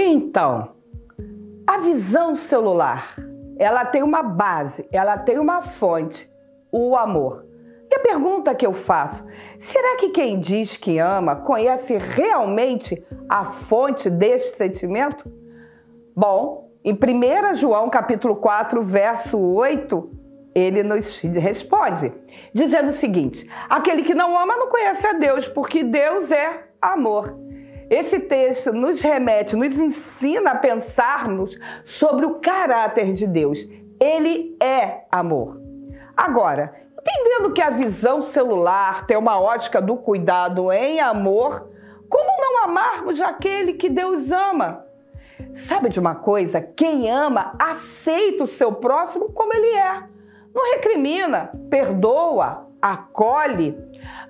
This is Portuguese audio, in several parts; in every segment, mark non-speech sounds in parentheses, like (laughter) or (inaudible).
Então, a visão celular, ela tem uma base, ela tem uma fonte, o amor. E a pergunta que eu faço: será que quem diz que ama conhece realmente a fonte deste sentimento? Bom, em 1 João capítulo 4, verso 8, ele nos responde, dizendo o seguinte: aquele que não ama não conhece a Deus, porque Deus é amor. Esse texto nos remete, nos ensina a pensarmos sobre o caráter de Deus. Ele é amor. Agora, entendendo que a visão celular tem uma ótica do cuidado em amor, como não amarmos aquele que Deus ama? Sabe de uma coisa? Quem ama aceita o seu próximo como ele é. Não recrimina, perdoa, acolhe.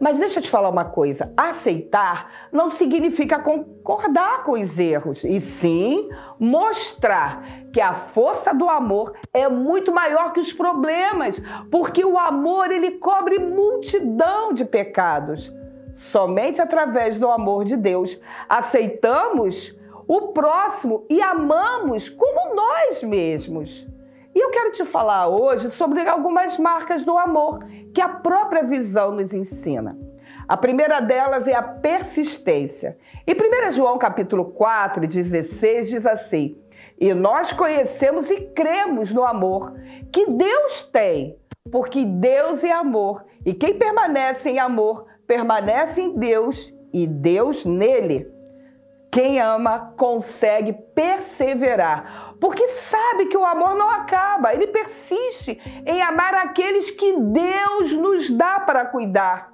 Mas deixa eu te falar uma coisa: aceitar não significa concordar com os erros, e sim mostrar que a força do amor é muito maior que os problemas, porque o amor ele cobre multidão de pecados. Somente através do amor de Deus aceitamos o próximo e amamos como nós mesmos. E eu quero te falar hoje sobre algumas marcas do amor que a própria visão nos ensina. A primeira delas é a persistência. Em 1 João capítulo 4, 16 diz assim: "E nós conhecemos e cremos no amor que Deus tem, porque Deus é amor, e quem permanece em amor permanece em Deus e Deus nele." Quem ama consegue perseverar, porque sabe que o amor não acaba, ele persiste em amar aqueles que Deus nos dá para cuidar,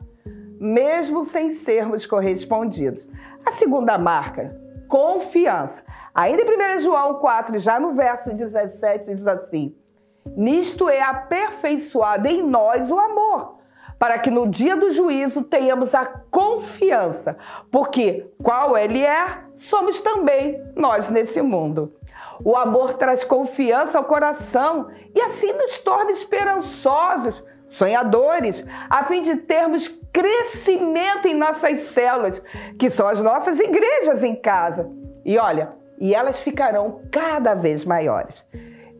mesmo sem sermos correspondidos. A segunda marca, confiança. Ainda em 1 João 4, já no verso 17, diz assim: Nisto é aperfeiçoado em nós o amor para que no dia do juízo tenhamos a confiança, porque qual ele é, somos também nós nesse mundo. O amor traz confiança ao coração e assim nos torna esperançosos, sonhadores, a fim de termos crescimento em nossas células, que são as nossas igrejas em casa. E olha, e elas ficarão cada vez maiores.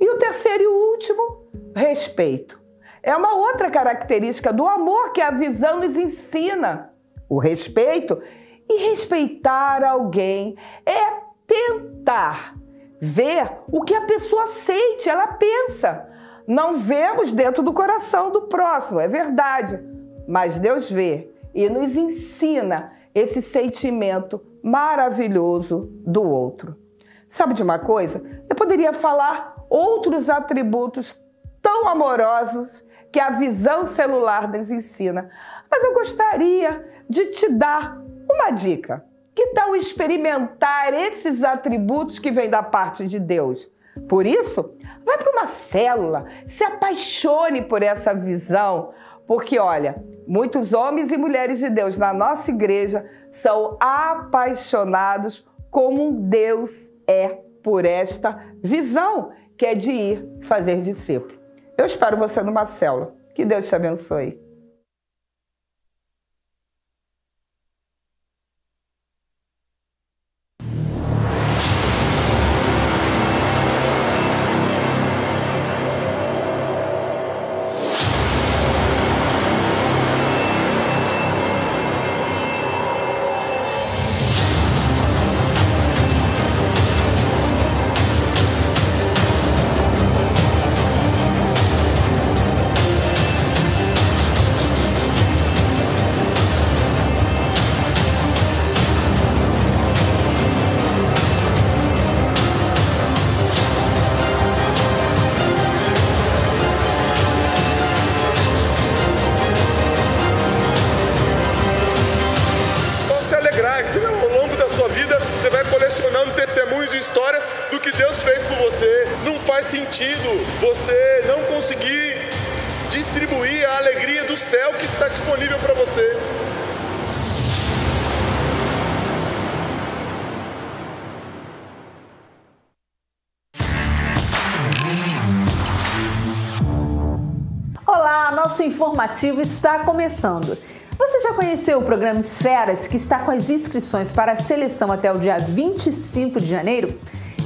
E o terceiro e último, respeito. É uma outra característica do amor que a visão nos ensina. O respeito. E respeitar alguém é tentar ver o que a pessoa sente, ela pensa. Não vemos dentro do coração do próximo, é verdade. Mas Deus vê e nos ensina esse sentimento maravilhoso do outro. Sabe de uma coisa? Eu poderia falar outros atributos tão amorosos que a visão celular nos ensina. Mas eu gostaria de te dar uma dica. Que tal experimentar esses atributos que vêm da parte de Deus? Por isso, vai para uma célula, se apaixone por essa visão, porque olha, muitos homens e mulheres de Deus na nossa igreja são apaixonados como Deus é por esta visão, que é de ir fazer discípulo. Eu espero você numa célula. Que Deus te abençoe. Está começando. Você já conheceu o programa Esferas, que está com as inscrições para a seleção até o dia 25 de janeiro?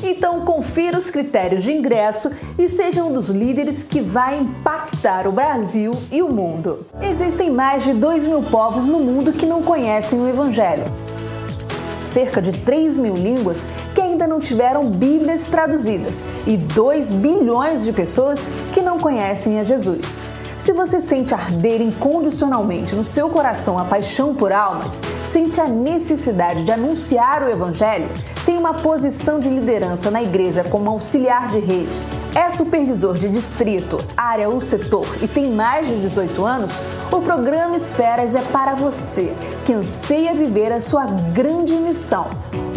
Então confira os critérios de ingresso e seja um dos líderes que vai impactar o Brasil e o mundo. Existem mais de 2 mil povos no mundo que não conhecem o Evangelho. Cerca de 3 mil línguas que ainda não tiveram Bíblias traduzidas e 2 bilhões de pessoas que não conhecem a Jesus. Se você sente arder incondicionalmente no seu coração a paixão por almas, sente a necessidade de anunciar o Evangelho, tem uma posição de liderança na igreja como auxiliar de rede, é supervisor de distrito, área ou setor e tem mais de 18 anos, o programa Esferas é para você que anseia viver a sua grande missão.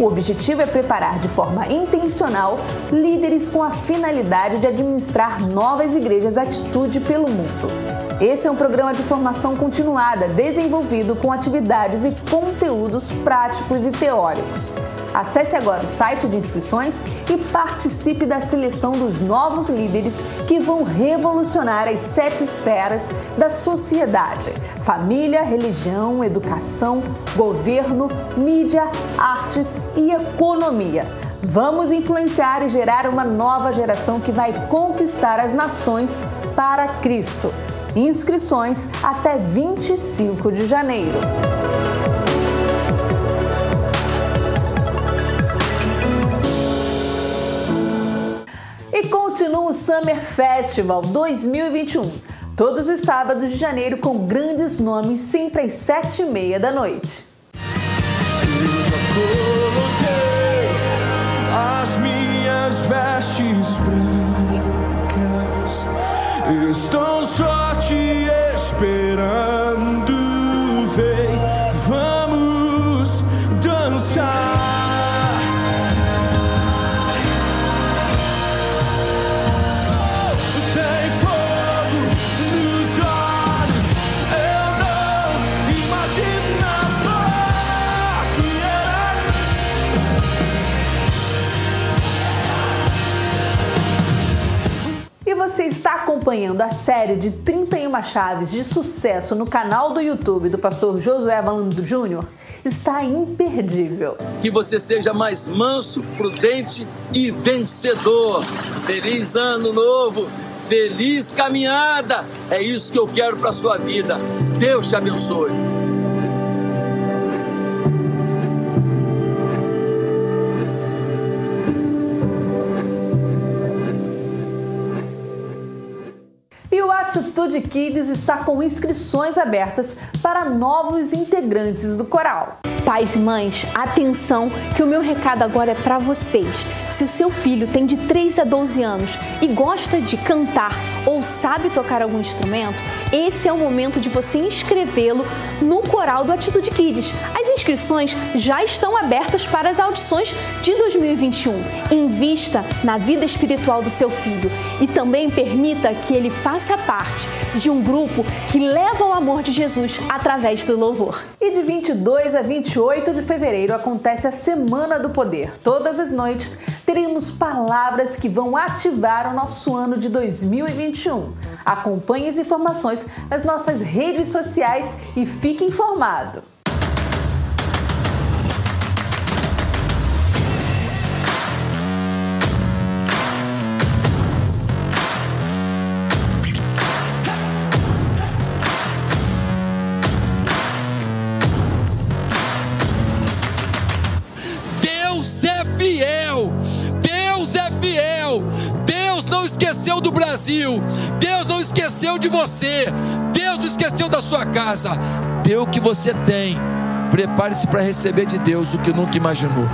O objetivo é preparar de forma intencional líderes com a finalidade de administrar novas igrejas atitude pelo mundo. Esse é um programa de formação continuada, desenvolvido com atividades e conteúdos práticos e teóricos. Acesse agora o site de inscrições e participe da seleção dos novos líderes que vão revolucionar as sete esferas da sociedade: família, religião, educação, governo, mídia, artes e economia. Vamos influenciar e gerar uma nova geração que vai conquistar as nações para Cristo. Inscrições até 25 de janeiro. Continua o Summer Festival 2021. Todos os sábados de janeiro com grandes nomes, sempre às sete e meia da noite. as minhas vestes brancas estão só te esperando. Acompanhando a série de 31 chaves de sucesso no canal do YouTube do pastor Josué Valando Júnior? Está imperdível. que você seja mais manso, prudente e vencedor. Feliz ano novo, feliz caminhada. É isso que eu quero para sua vida. Deus te abençoe. Atitude Kids está com inscrições abertas para novos integrantes do coral. Pais e mães, atenção que o meu recado agora é para vocês. Se o seu filho tem de 3 a 12 anos e gosta de cantar ou sabe tocar algum instrumento, esse é o momento de você inscrevê-lo no coral do Atitude Kids. As inscrições já estão abertas para as audições de 2021. Invista na vida espiritual do seu filho e também permita que ele faça parte de um grupo que leva o amor de Jesus através do louvor. E de 22 a 28 de fevereiro acontece a Semana do Poder. Todas as noites teremos palavras que vão ativar o nosso ano de 2021. Acompanhe as informações nas nossas redes sociais e fique informado. Brasil. Deus não esqueceu de você. Deus não esqueceu da sua casa. Dê o que você tem. Prepare-se para receber de Deus o que nunca imaginou.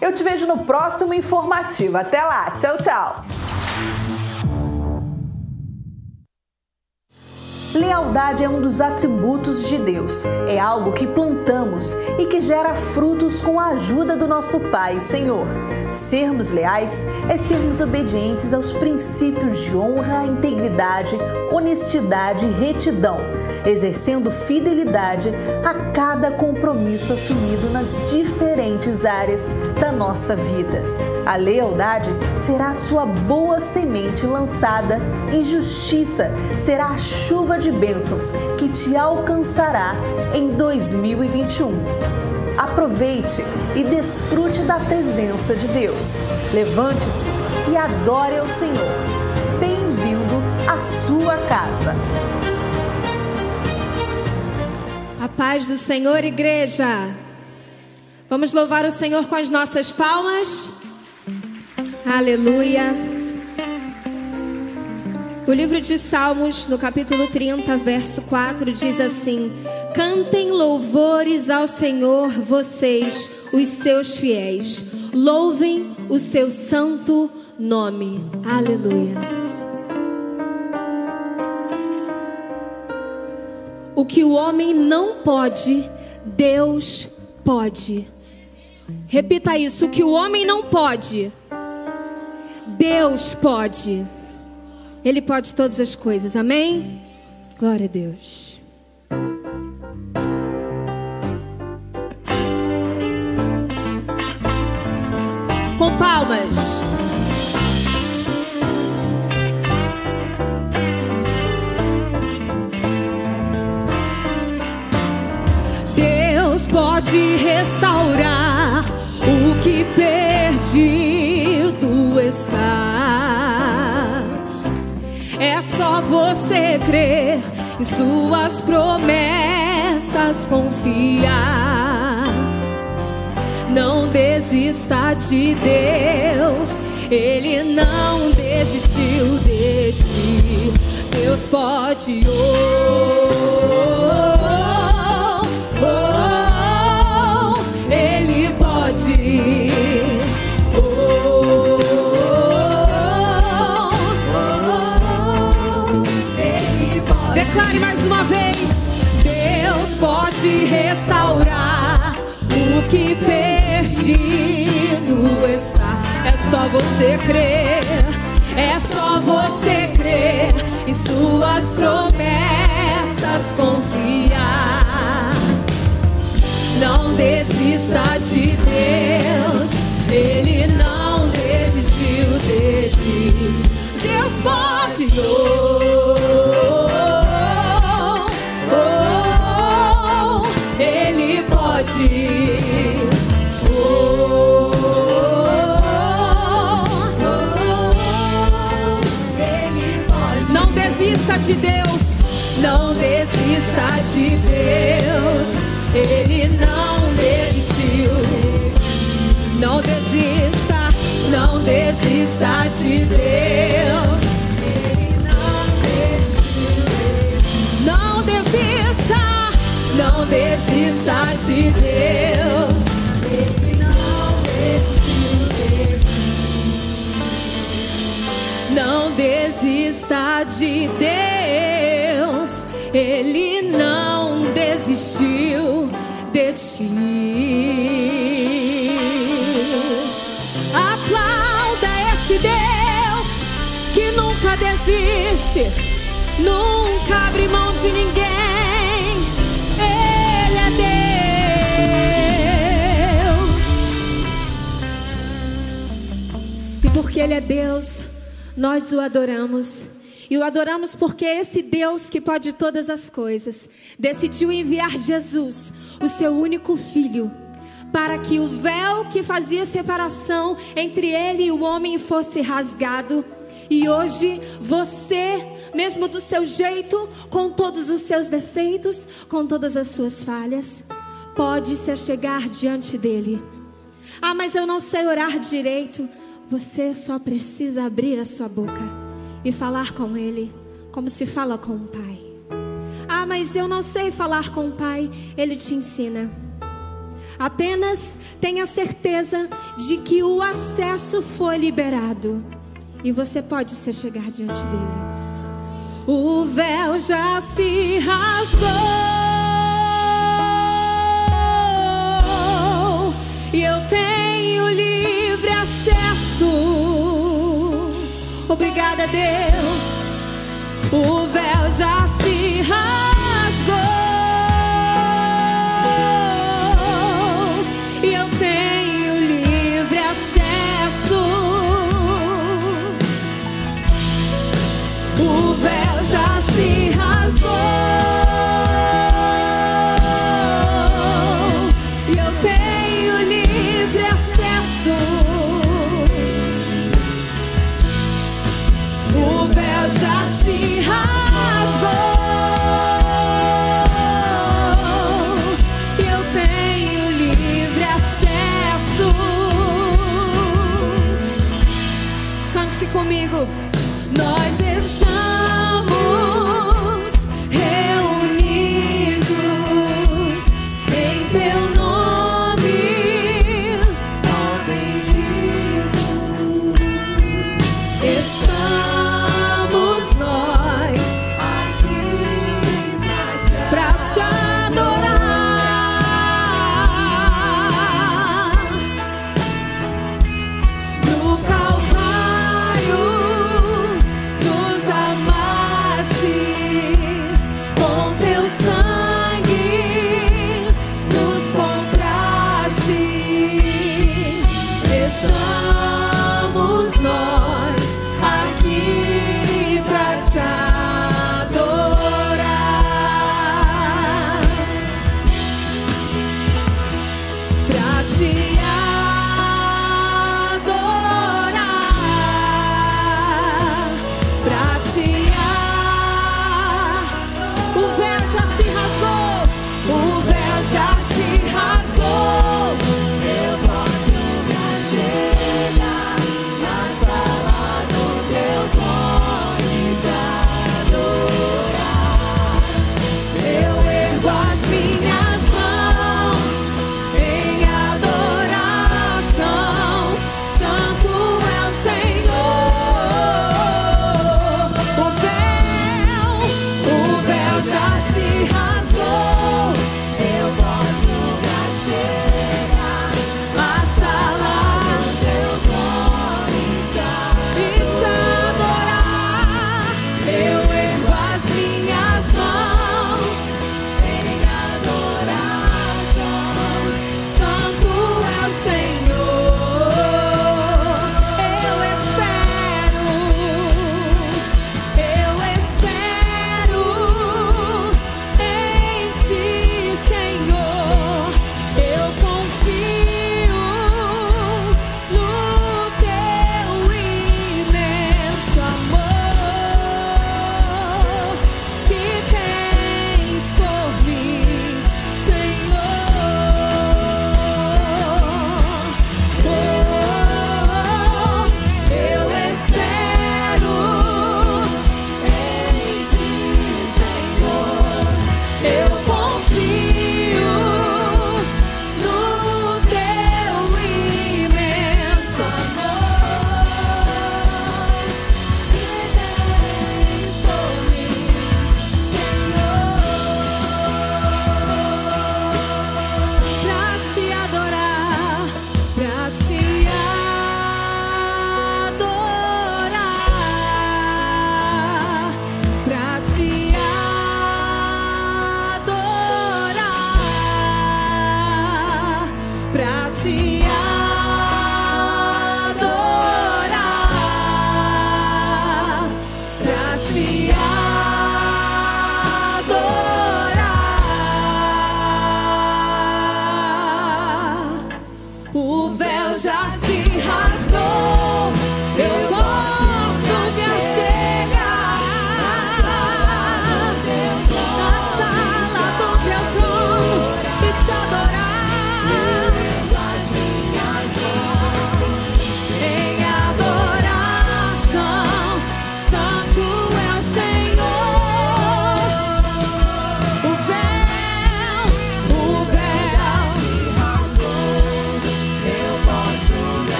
Eu te vejo no próximo informativo. Até lá. Tchau, tchau. Lealdade é um dos atributos de Deus. É algo que plantamos e que gera frutos com a ajuda do nosso Pai, Senhor. Sermos leais é sermos obedientes aos princípios de honra, integridade, honestidade e retidão. exercendo fidelidade a cada compromisso assumido nas diferentes áreas da nossa vida. A lealdade será a sua boa semente lançada e justiça será a chuva de bênçãos que te alcançará em 2021. Aproveite e desfrute da presença de Deus. Levante-se e adore ao Senhor. Bem-vindo à sua casa. A paz do Senhor, igreja. Vamos louvar o Senhor com as nossas palmas. Aleluia. O livro de Salmos, no capítulo 30, verso 4, diz assim: Cantem louvores ao Senhor, vocês, os seus fiéis. Louvem o seu santo nome. Aleluia. O que o homem não pode, Deus pode. Repita isso: o que o homem não pode, Deus pode. Ele pode todas as coisas, amém? Glória a Deus. Com palmas. Deus pode restaurar o que perdido É só você crer e suas promessas confiar. Não desista de Deus, Ele não desistiu de ti. Deus pode. Oh, restaurar o que perdido está. É só você crer, é só você crer e suas promessas confiar. Não desista de Deus, Ele não desistiu de ti. Deus pode. Oh, de Deus. Não desista de Deus. Ele não desistiu. Não desista, não desista de Deus. Ele não desistiu. Não desista, não desista de Deus. Ele não desistiu de ti. Não desista de Deus. Ele não desistiu de ti. Aplauda esse Deus que nunca desiste, nunca abre mão de ninguém. Ele é Deus. E porque Ele é Deus, nós o adoramos. E o adoramos porque esse Deus que pode todas as coisas decidiu enviar Jesus, o seu único filho, para que o véu que fazia separação entre ele e o homem fosse rasgado. E hoje você, mesmo do seu jeito, com todos os seus defeitos, com todas as suas falhas, pode se achegar diante dele. Ah, mas eu não sei orar direito. Você só precisa abrir a sua boca e falar com Ele como se fala com um pai. Ah, mas eu não sei falar com o pai. Ele te ensina. Apenas tenha certeza de que o acesso foi liberado e você pode se chegar diante dele. O véu já se rasgou e eu tenho livre Obrigada, Deus. O véu já se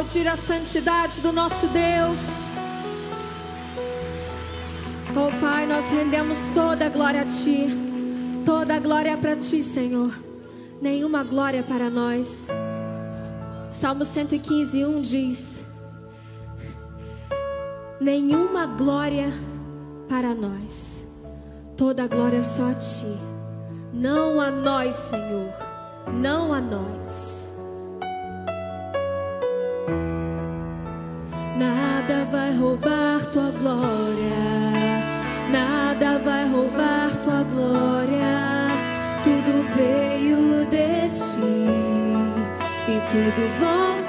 aplaudir a santidade do nosso Deus. Oh Pai, nós rendemos toda a glória a Ti, toda a glória para Ti, Senhor, nenhuma glória para nós. Salmo 115, 1 diz: Nenhuma glória para nós, toda a glória é só a Ti, não a nós, Senhor, não a nós. tudo volta.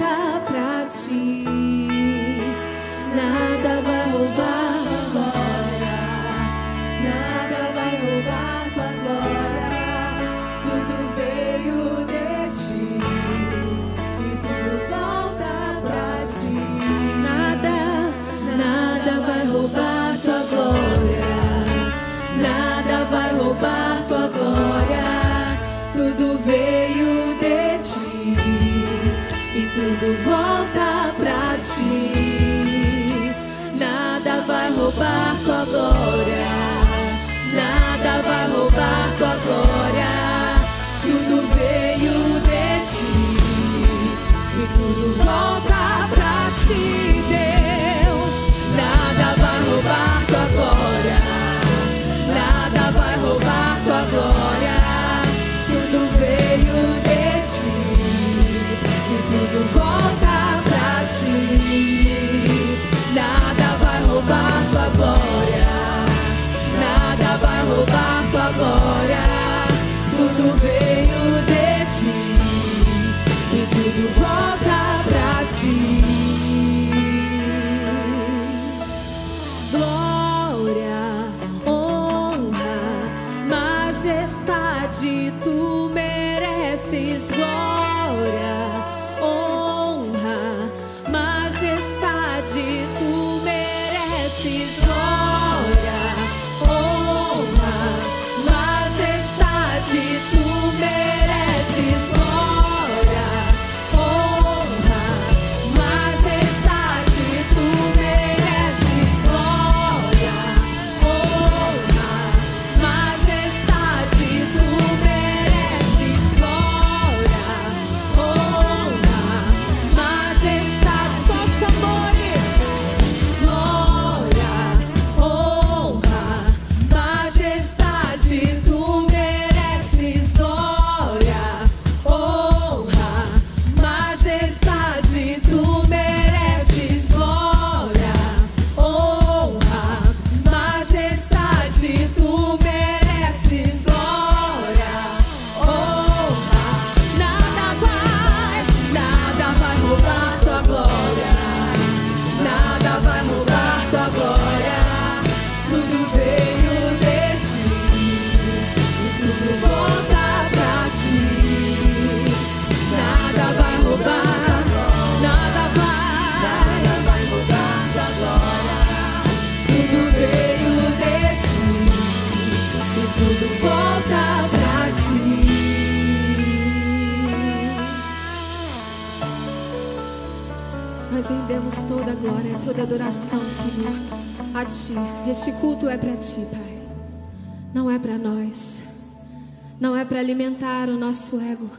alimentar o nosso ego.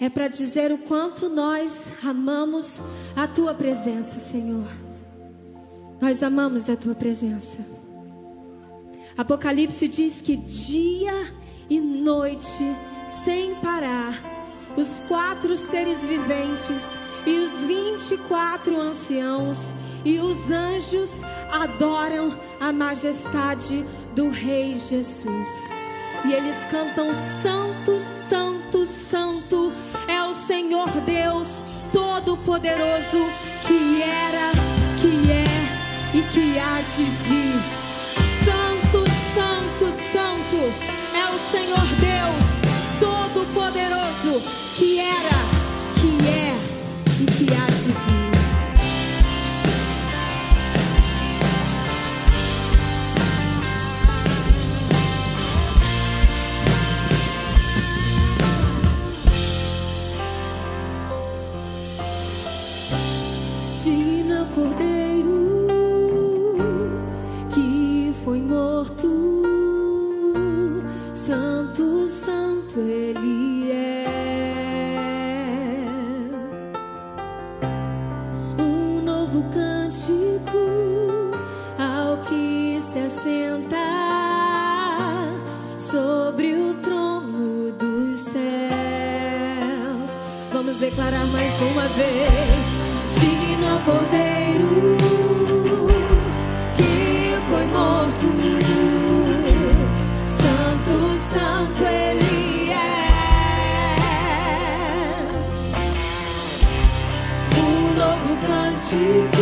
É para dizer o quanto nós amamos a tua presença, Senhor. Nós amamos a tua presença. Apocalipse diz que dia e noite, sem parar, os quatro seres viventes e os 24 anciãos e os anjos adoram a majestade do Rei Jesus e eles cantam: Santo, Santo, Santo é o Senhor Deus Todo-Poderoso que era, que é e que há de vir. Santo, Santo, Santo é o Senhor Deus Todo-Poderoso que era uma vez, digno ao Cordeiro que foi morto. Santo, Santo Ele é. Um novo cântico.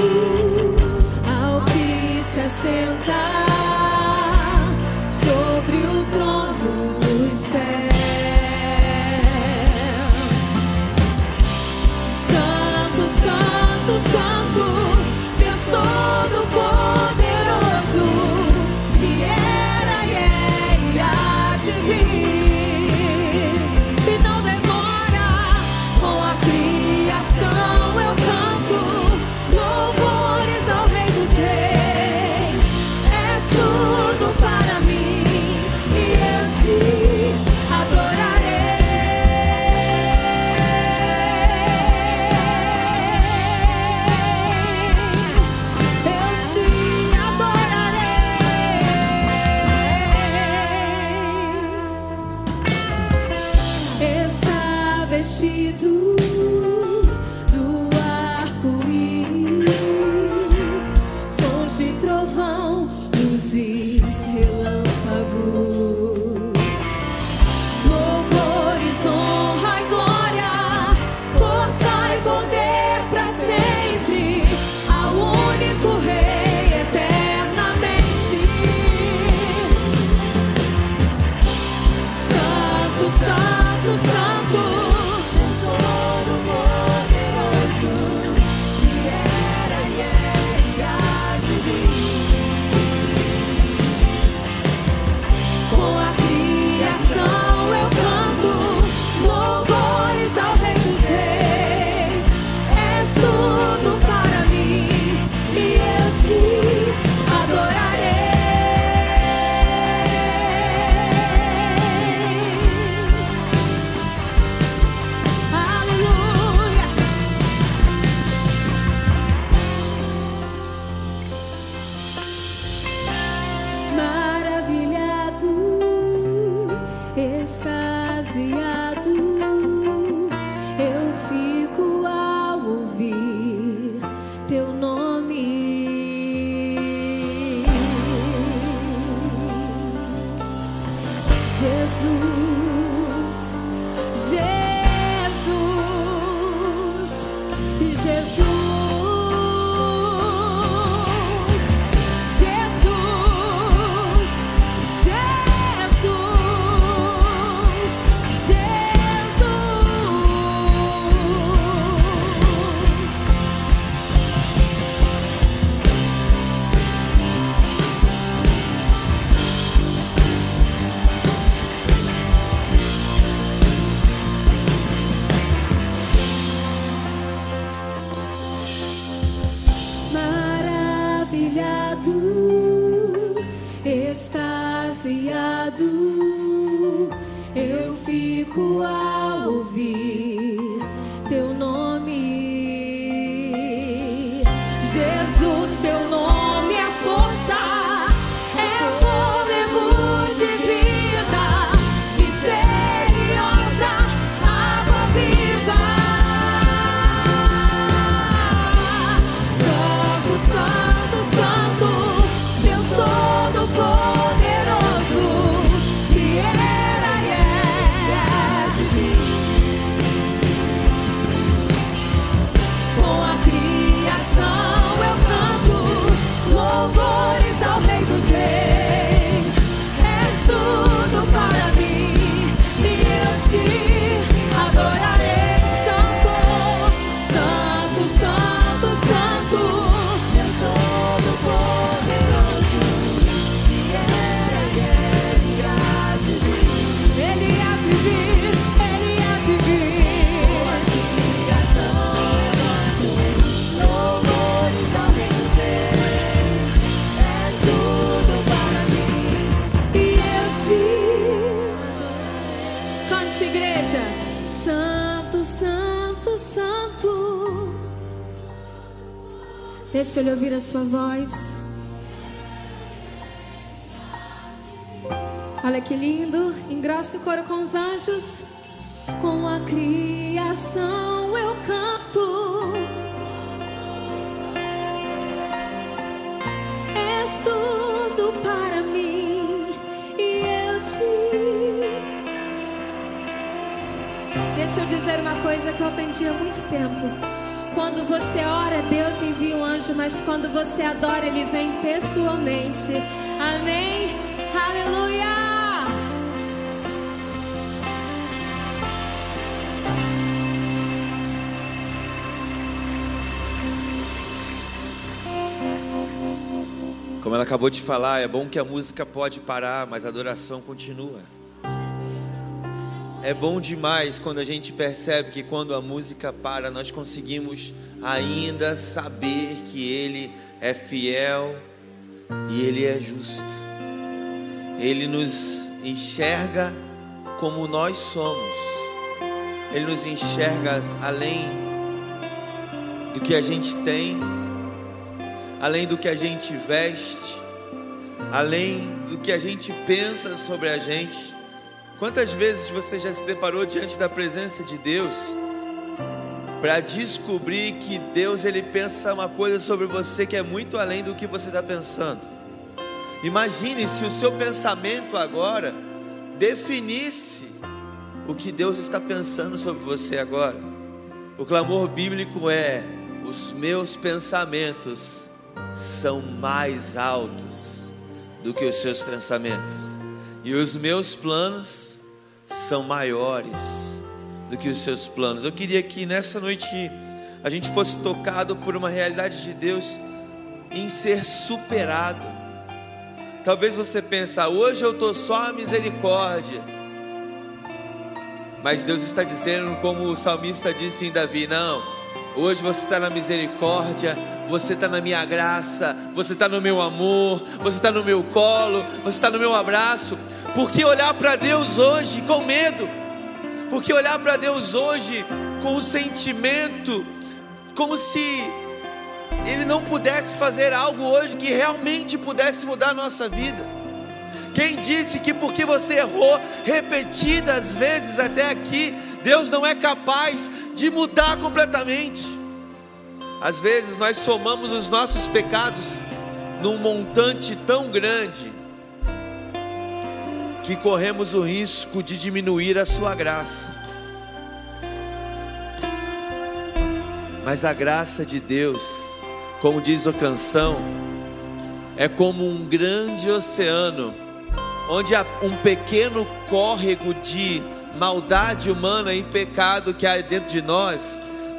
deixe Ele ouvir a sua voz. Olha que lindo, engrossa o coro com os anjos. Com a criação eu canto. És tudo para mim e eu te. Deixa eu dizer uma coisa que eu aprendi há muito tempo. Quando você olha mas quando você adora, ele vem pessoalmente. Amém? Aleluia! Como ela acabou de falar, é bom que a música pode parar, mas a adoração continua. É bom demais quando a gente percebe que quando a música para, nós conseguimos ainda saber que Ele é fiel e Ele é justo. Ele nos enxerga como nós somos. Ele nos enxerga além do que a gente tem, além do que a gente veste, além do que a gente pensa sobre a gente. Quantas vezes você já se deparou diante da presença de Deus para descobrir que Deus ele pensa uma coisa sobre você que é muito além do que você está pensando? Imagine se o seu pensamento agora definisse o que Deus está pensando sobre você agora. O clamor bíblico é: os meus pensamentos são mais altos do que os seus pensamentos, e os meus planos são maiores do que os seus planos. Eu queria que nessa noite a gente fosse tocado por uma realidade de Deus em ser superado. Talvez você pense, ah, hoje eu estou só a misericórdia. Mas Deus está dizendo, como o salmista disse em Davi: não, hoje você está na misericórdia, você está na minha graça, você está no meu amor, você está no meu colo, você está no meu abraço. Por que olhar para Deus hoje com medo? Por que olhar para Deus hoje com o sentimento como se Ele não pudesse fazer algo hoje que realmente pudesse mudar a nossa vida? Quem disse que porque você errou repetidas vezes até aqui, Deus não é capaz de mudar completamente? Às vezes nós somamos os nossos pecados num montante tão grande que corremos o risco de diminuir a sua graça. Mas a graça de Deus, como diz a canção, é como um grande oceano, onde há um pequeno córrego de maldade humana e pecado que há dentro de nós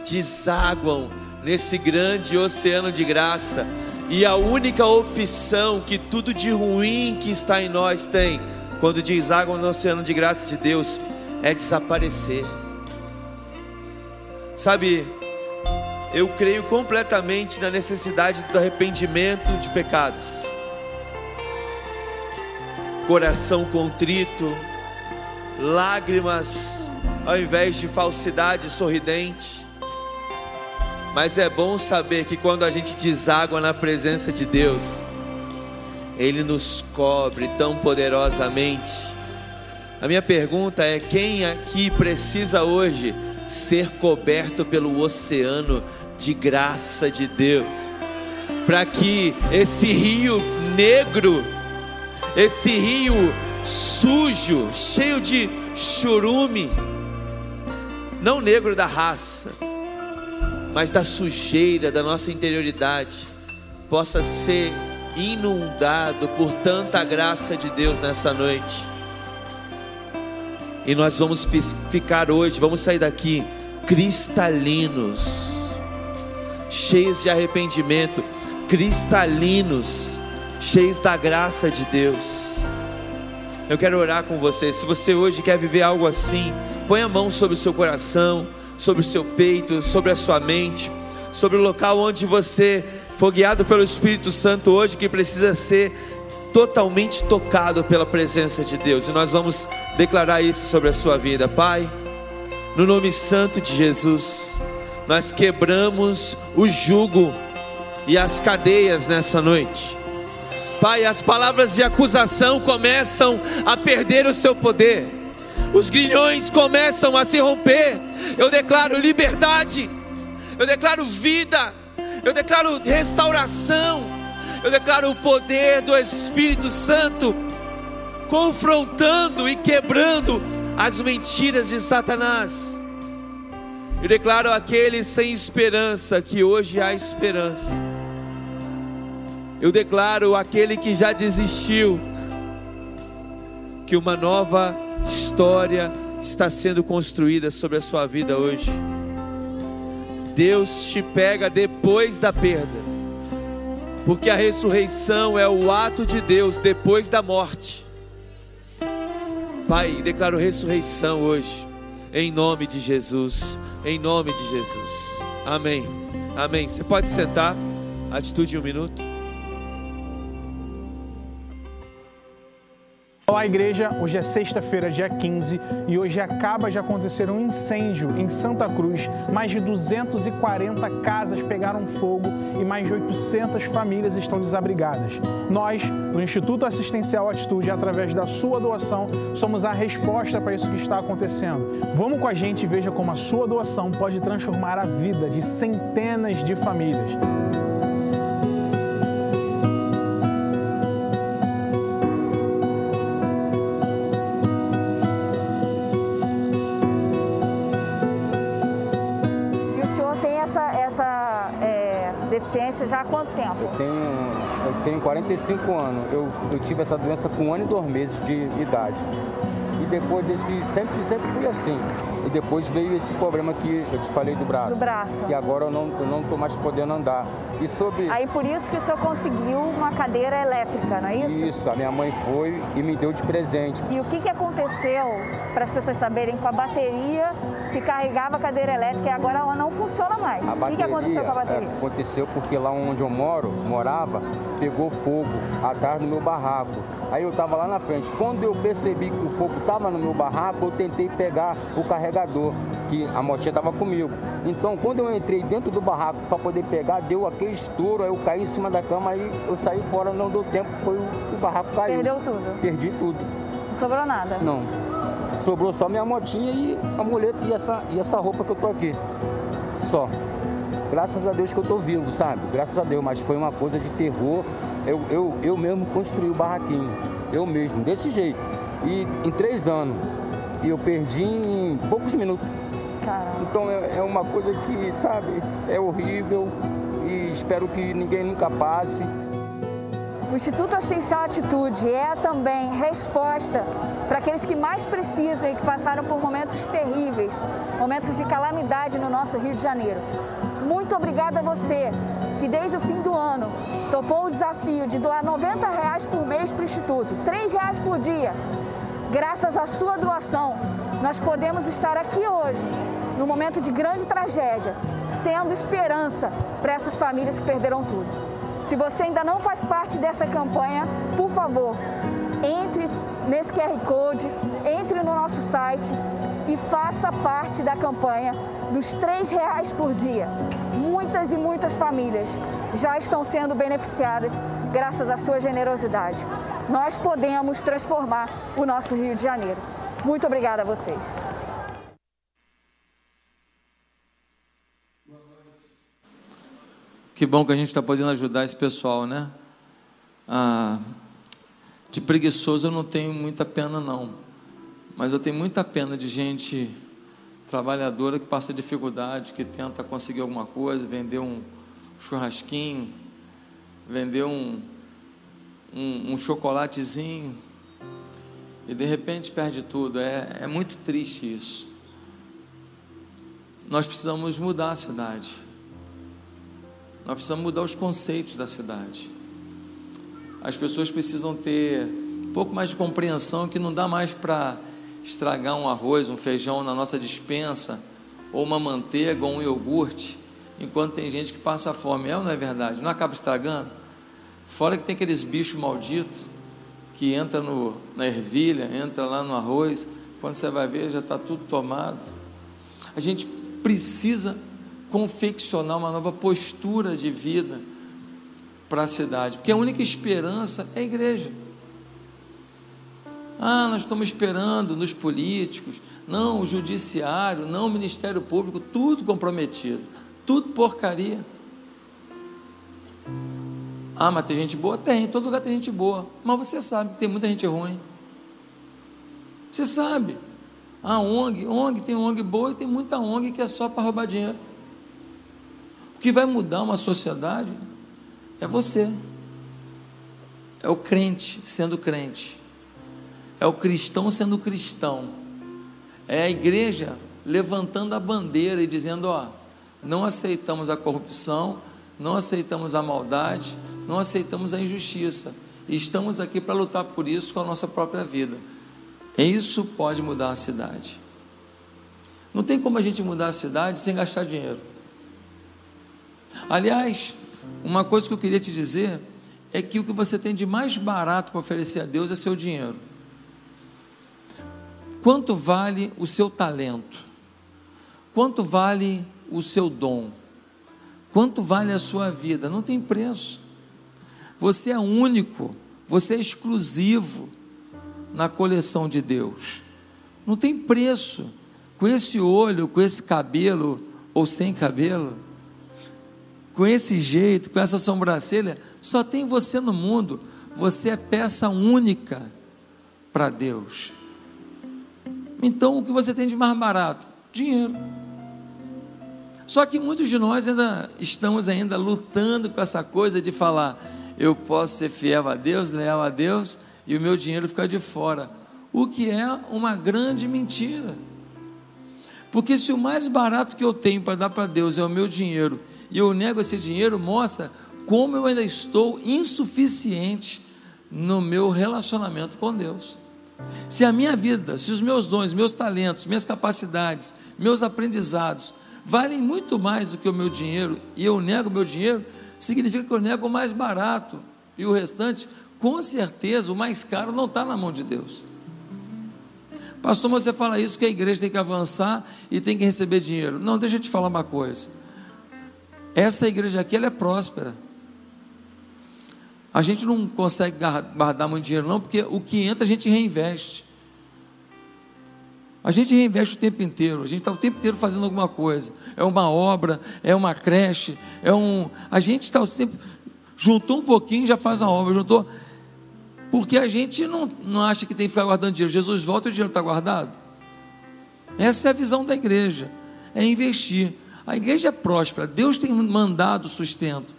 desaguam nesse grande oceano de graça. E a única opção que tudo de ruim que está em nós tem, quando desaguam no oceano de graça de Deus, é desaparecer. Sabe, eu creio completamente na necessidade do arrependimento de pecados. Coração contrito, lágrimas ao invés de falsidade sorridente. Mas é bom saber que quando a gente deságua na presença de Deus, Ele nos cobre tão poderosamente. A minha pergunta é: quem aqui precisa hoje ser coberto pelo oceano de graça de Deus? Para que esse rio negro, esse rio sujo, cheio de churume, não negro da raça, mas da sujeira da nossa interioridade, possa ser inundado por tanta graça de Deus nessa noite. E nós vamos ficar hoje, vamos sair daqui cristalinos, cheios de arrependimento, cristalinos, cheios da graça de Deus. Eu quero orar com você. Se você hoje quer viver algo assim, põe a mão sobre o seu coração, sobre o seu peito, sobre a sua mente, sobre o local onde você foi guiado pelo Espírito Santo hoje, que precisa ser totalmente tocado pela presença de Deus. E nós vamos declarar isso sobre a sua vida, Pai. No nome santo de Jesus, nós quebramos o jugo e as cadeias nessa noite. Pai, as palavras de acusação começam a perder o seu poder. Os grilhões começam a se romper Eu declaro liberdade. Eu declaro vida. Eu declaro restauração. Eu declaro o poder do Espírito Santo confrontando e quebrando as mentiras de Satanás. Eu declaro aquele sem esperança que hoje há esperança. Eu declaro aquele que já desistiu que uma nova história está sendo construída sobre a sua vida hoje. Deus te pega depois da perda, porque a ressurreição é o ato de Deus depois da morte. Pai, declaro ressurreição hoje, em nome de Jesus, em nome de Jesus. Amém. Amém. Você pode sentar. Atitude um minuto. Olá, igreja. Hoje é sexta-feira, dia 15, e hoje acaba de acontecer um incêndio em Santa Cruz. Mais de 240 casas pegaram fogo e mais de 800 famílias estão desabrigadas. Nós, do Instituto Assistencial Atitude, através da sua doação, somos a resposta para isso que está acontecendo. Vamos com a gente e veja como a sua doação pode transformar a vida de centenas de famílias. Deficiência já há quanto tempo? Eu tenho, eu tenho 45 anos. Eu, eu tive essa doença com um ano e dois meses de idade. E depois desse, sempre, sempre fui assim. E depois veio esse problema que eu te falei do braço. Do braço. Que agora eu não estou não tô mais podendo andar. E sobre. Aí por isso que o senhor conseguiu uma cadeira elétrica, não é isso? Isso, a minha mãe foi e me deu de presente. E o que, que aconteceu, para as pessoas saberem, com a bateria que carregava a cadeira elétrica e agora ela não funciona mais? A o que, que aconteceu com a bateria? é, aconteceu porque lá onde eu moro, morava, pegou fogo atrás do meu barraco. Aí eu estava lá na frente. Quando eu percebi que o fogo estava no meu barraco, eu tentei pegar o carregador, que a motinha estava comigo. Então, quando eu entrei dentro do barraco para poder pegar, deu aquele estouro, aí eu caí em cima da cama, aí eu saí fora, não deu tempo, foi o, o barraco caiu. Perdeu tudo? Perdi tudo. Não sobrou nada? Não. Sobrou só minha motinha e a muleta e essa, e essa roupa que eu tô aqui. Só. Graças a Deus que eu tô vivo, sabe? Graças a Deus, mas foi uma coisa de terror. Eu, eu, eu mesmo construí o barraquinho. Eu mesmo, desse jeito. E em três anos. E eu perdi em poucos minutos. Caramba. Então é, é uma coisa que, sabe, é horrível. E espero que ninguém nunca passe. O Instituto Assistencial Atitude é também resposta para aqueles que mais precisam e que passaram por momentos terríveis, momentos de calamidade no nosso Rio de Janeiro. Muito obrigada a você que desde o fim do ano topou o desafio de doar 90 reais por mês para o Instituto, 3 reais por dia. Graças à sua doação, nós podemos estar aqui hoje, num momento de grande tragédia, sendo esperança para essas famílias que perderam tudo. Se você ainda não faz parte dessa campanha, por favor, entre nesse QR Code, entre no nosso site e faça parte da campanha dos R$ reais por dia. Muitas e muitas famílias já estão sendo beneficiadas graças à sua generosidade. Nós podemos transformar o nosso Rio de Janeiro. Muito obrigada a vocês. Que bom que a gente está podendo ajudar esse pessoal, né? Ah, de preguiçoso eu não tenho muita pena, não. Mas eu tenho muita pena de gente trabalhadora que passa dificuldade, que tenta conseguir alguma coisa, vender um churrasquinho, vender um, um, um chocolatezinho, e de repente perde tudo. É, é muito triste isso. Nós precisamos mudar a cidade. Nós precisamos mudar os conceitos da cidade. As pessoas precisam ter um pouco mais de compreensão que não dá mais para estragar um arroz, um feijão na nossa dispensa, ou uma manteiga, ou um iogurte, enquanto tem gente que passa fome. É ou não é verdade? Não acaba estragando? Fora que tem aqueles bichos malditos que entra no, na ervilha, entra lá no arroz, quando você vai ver já está tudo tomado. A gente precisa confeccionar uma nova postura de vida para a cidade, porque a única esperança é a igreja. Ah, nós estamos esperando nos políticos, não o judiciário, não o Ministério Público, tudo comprometido, tudo porcaria. Ah, mas tem gente boa? Tem, em todo lugar tem gente boa. Mas você sabe que tem muita gente ruim. Você sabe. A ONG, ONG tem ONG boa e tem muita ONG que é só para roubar dinheiro. O que vai mudar uma sociedade é você. É o crente sendo crente. É o cristão sendo cristão. É a igreja levantando a bandeira e dizendo: ó, não aceitamos a corrupção, não aceitamos a maldade, não aceitamos a injustiça. E estamos aqui para lutar por isso com a nossa própria vida. Isso pode mudar a cidade. Não tem como a gente mudar a cidade sem gastar dinheiro. Aliás, uma coisa que eu queria te dizer é que o que você tem de mais barato para oferecer a Deus é seu dinheiro. Quanto vale o seu talento? Quanto vale o seu dom? Quanto vale a sua vida? Não tem preço. Você é único, você é exclusivo na coleção de Deus. Não tem preço. Com esse olho, com esse cabelo ou sem cabelo, com esse jeito, com essa sobrancelha, só tem você no mundo. Você é peça única para Deus. Então, o que você tem de mais barato? Dinheiro. Só que muitos de nós ainda estamos ainda lutando com essa coisa de falar, eu posso ser fiel a Deus, leal a Deus, e o meu dinheiro ficar de fora. O que é uma grande mentira. Porque se o mais barato que eu tenho para dar para Deus é o meu dinheiro, e eu nego esse dinheiro, mostra como eu ainda estou insuficiente no meu relacionamento com Deus. Se a minha vida, se os meus dons, meus talentos, minhas capacidades, meus aprendizados valem muito mais do que o meu dinheiro e eu nego o meu dinheiro, significa que eu nego o mais barato e o restante, com certeza, o mais caro não está na mão de Deus. Pastor, você fala isso que a igreja tem que avançar e tem que receber dinheiro. Não, deixa eu te falar uma coisa. Essa igreja aqui ela é próspera. A gente não consegue guardar muito dinheiro, não, porque o que entra a gente reinveste. A gente reinveste o tempo inteiro, a gente está o tempo inteiro fazendo alguma coisa. É uma obra, é uma creche, é um. A gente está sempre. Juntou um pouquinho, já faz a obra, juntou. Porque a gente não, não acha que tem que ficar guardando dinheiro. Jesus volta e o dinheiro está guardado. Essa é a visão da igreja. É investir. A igreja é próspera, Deus tem mandado sustento.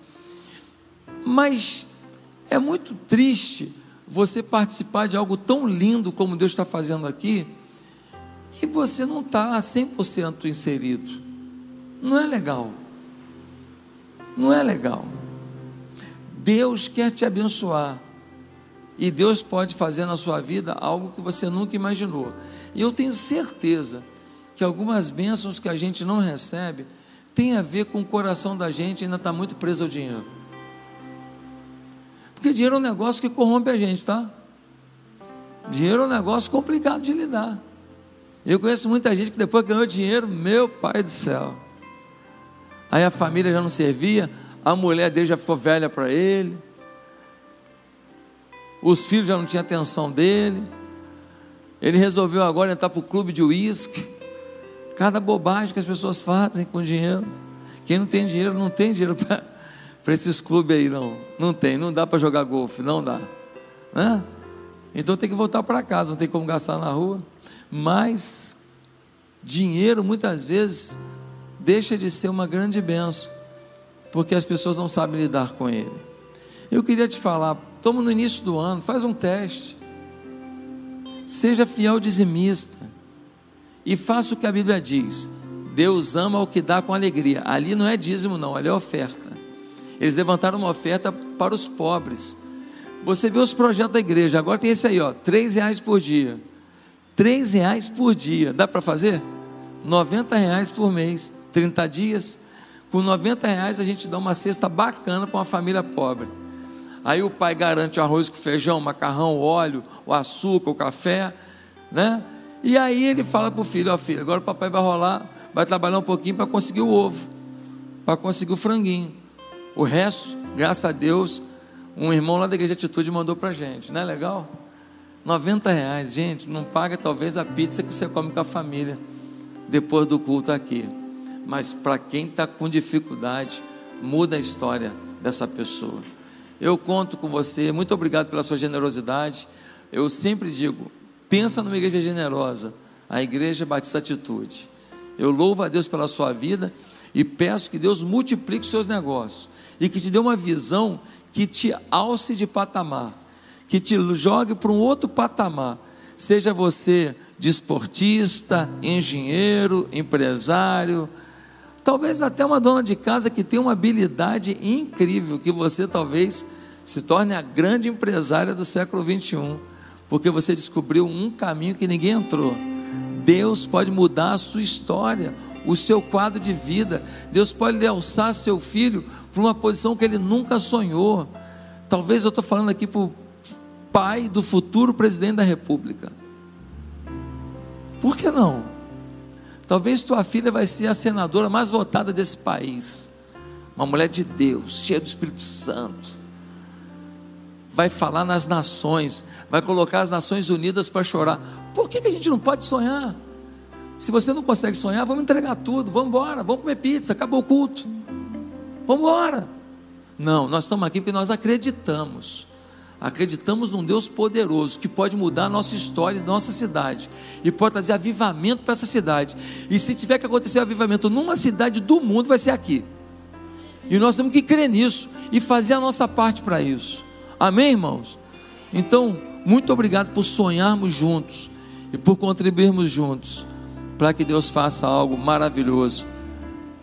Mas é muito triste você participar de algo tão lindo como Deus está fazendo aqui e você não está 100% inserido. Não é legal. Não é legal. Deus quer te abençoar. E Deus pode fazer na sua vida algo que você nunca imaginou. E eu tenho certeza que algumas bênçãos que a gente não recebe tem a ver com o coração da gente ainda está muito preso ao dinheiro. Porque dinheiro é um negócio que corrompe a gente, tá? Dinheiro é um negócio complicado de lidar. Eu conheço muita gente que depois ganhou dinheiro, meu pai do céu. Aí a família já não servia, a mulher dele já ficou velha para ele, os filhos já não tinham atenção dele. Ele resolveu agora entrar para o clube de uísque. Cada bobagem que as pessoas fazem com dinheiro. Quem não tem dinheiro, não tem dinheiro para esses clubes aí, não. Não tem, não dá para jogar golfe, não dá. Né? Então tem que voltar para casa, não tem como gastar na rua. Mas dinheiro muitas vezes deixa de ser uma grande benção, porque as pessoas não sabem lidar com ele. Eu queria te falar, estamos no início do ano, faz um teste. Seja fiel dizimista e faça o que a Bíblia diz. Deus ama o que dá com alegria. Ali não é dízimo, não, ali é oferta. Eles levantaram uma oferta para os pobres. Você vê os projetos da igreja, agora tem esse aí, ó, três reais por dia. Três reais por dia, dá para fazer? 90 reais por mês, 30 dias. Com 90 reais a gente dá uma cesta bacana para uma família pobre. Aí o pai garante o arroz com feijão, macarrão, o óleo, o açúcar, o café, né? E aí ele fala para o filho, ó filho, agora o papai vai rolar, vai trabalhar um pouquinho para conseguir o ovo, para conseguir o franguinho. O resto, graças a Deus, um irmão lá da igreja de Atitude mandou para a gente, não é legal? 90 reais, gente, não paga talvez a pizza que você come com a família depois do culto aqui. Mas para quem está com dificuldade, muda a história dessa pessoa. Eu conto com você, muito obrigado pela sua generosidade. Eu sempre digo: pensa numa igreja generosa, a Igreja Batista Atitude. Eu louvo a Deus pela sua vida e peço que Deus multiplique os seus negócios e que te dê uma visão que te alce de patamar, que te jogue para um outro patamar. Seja você desportista, engenheiro, empresário, talvez até uma dona de casa que tem uma habilidade incrível, que você talvez se torne a grande empresária do século 21, porque você descobriu um caminho que ninguém entrou. Deus pode mudar a sua história, o seu quadro de vida. Deus pode alçar seu filho para uma posição que ele nunca sonhou. Talvez eu estou falando aqui para pai do futuro presidente da República. Por que não? Talvez tua filha vai ser a senadora mais votada desse país. Uma mulher de Deus, cheia do Espírito Santo. Vai falar nas nações, vai colocar as Nações Unidas para chorar. Por que, que a gente não pode sonhar? Se você não consegue sonhar, vamos entregar tudo, vamos embora, vamos comer pizza, acabou o culto. Vamos embora. Não, nós estamos aqui porque nós acreditamos. Acreditamos num Deus poderoso que pode mudar a nossa história, nossa cidade e pode trazer avivamento para essa cidade. E se tiver que acontecer avivamento numa cidade do mundo, vai ser aqui. E nós temos que crer nisso e fazer a nossa parte para isso. Amém, irmãos? Então, muito obrigado por sonharmos juntos e por contribuirmos juntos para que Deus faça algo maravilhoso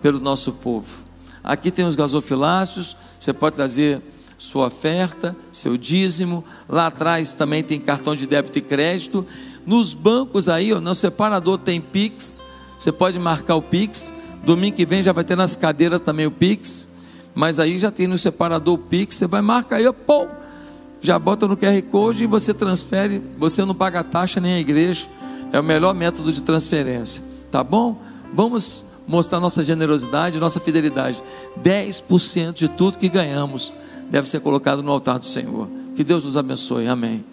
pelo nosso povo. Aqui tem os gasofiláceos, você pode trazer sua oferta, seu dízimo. Lá atrás também tem cartão de débito e crédito. Nos bancos aí, ó, no separador tem Pix. Você pode marcar o Pix. Domingo que vem já vai ter nas cadeiras também o Pix. Mas aí já tem no separador o Pix. Você vai marcar aí, ó, pô, já bota no QR Code e você transfere. Você não paga taxa nem a igreja. É o melhor método de transferência. Tá bom? Vamos mostrar nossa generosidade, nossa fidelidade. 10% de tudo que ganhamos deve ser colocado no altar do Senhor. Que Deus nos abençoe. Amém.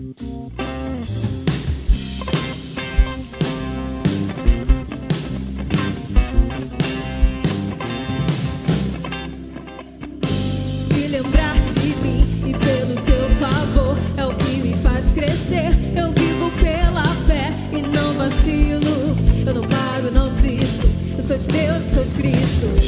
Me lembrar de mim e pelo teu favor é o que me faz crescer. Eu vivo pela fé e não vacilo. Eu não paro, não desisto. Eu sou de Deus, eu sou de Cristo.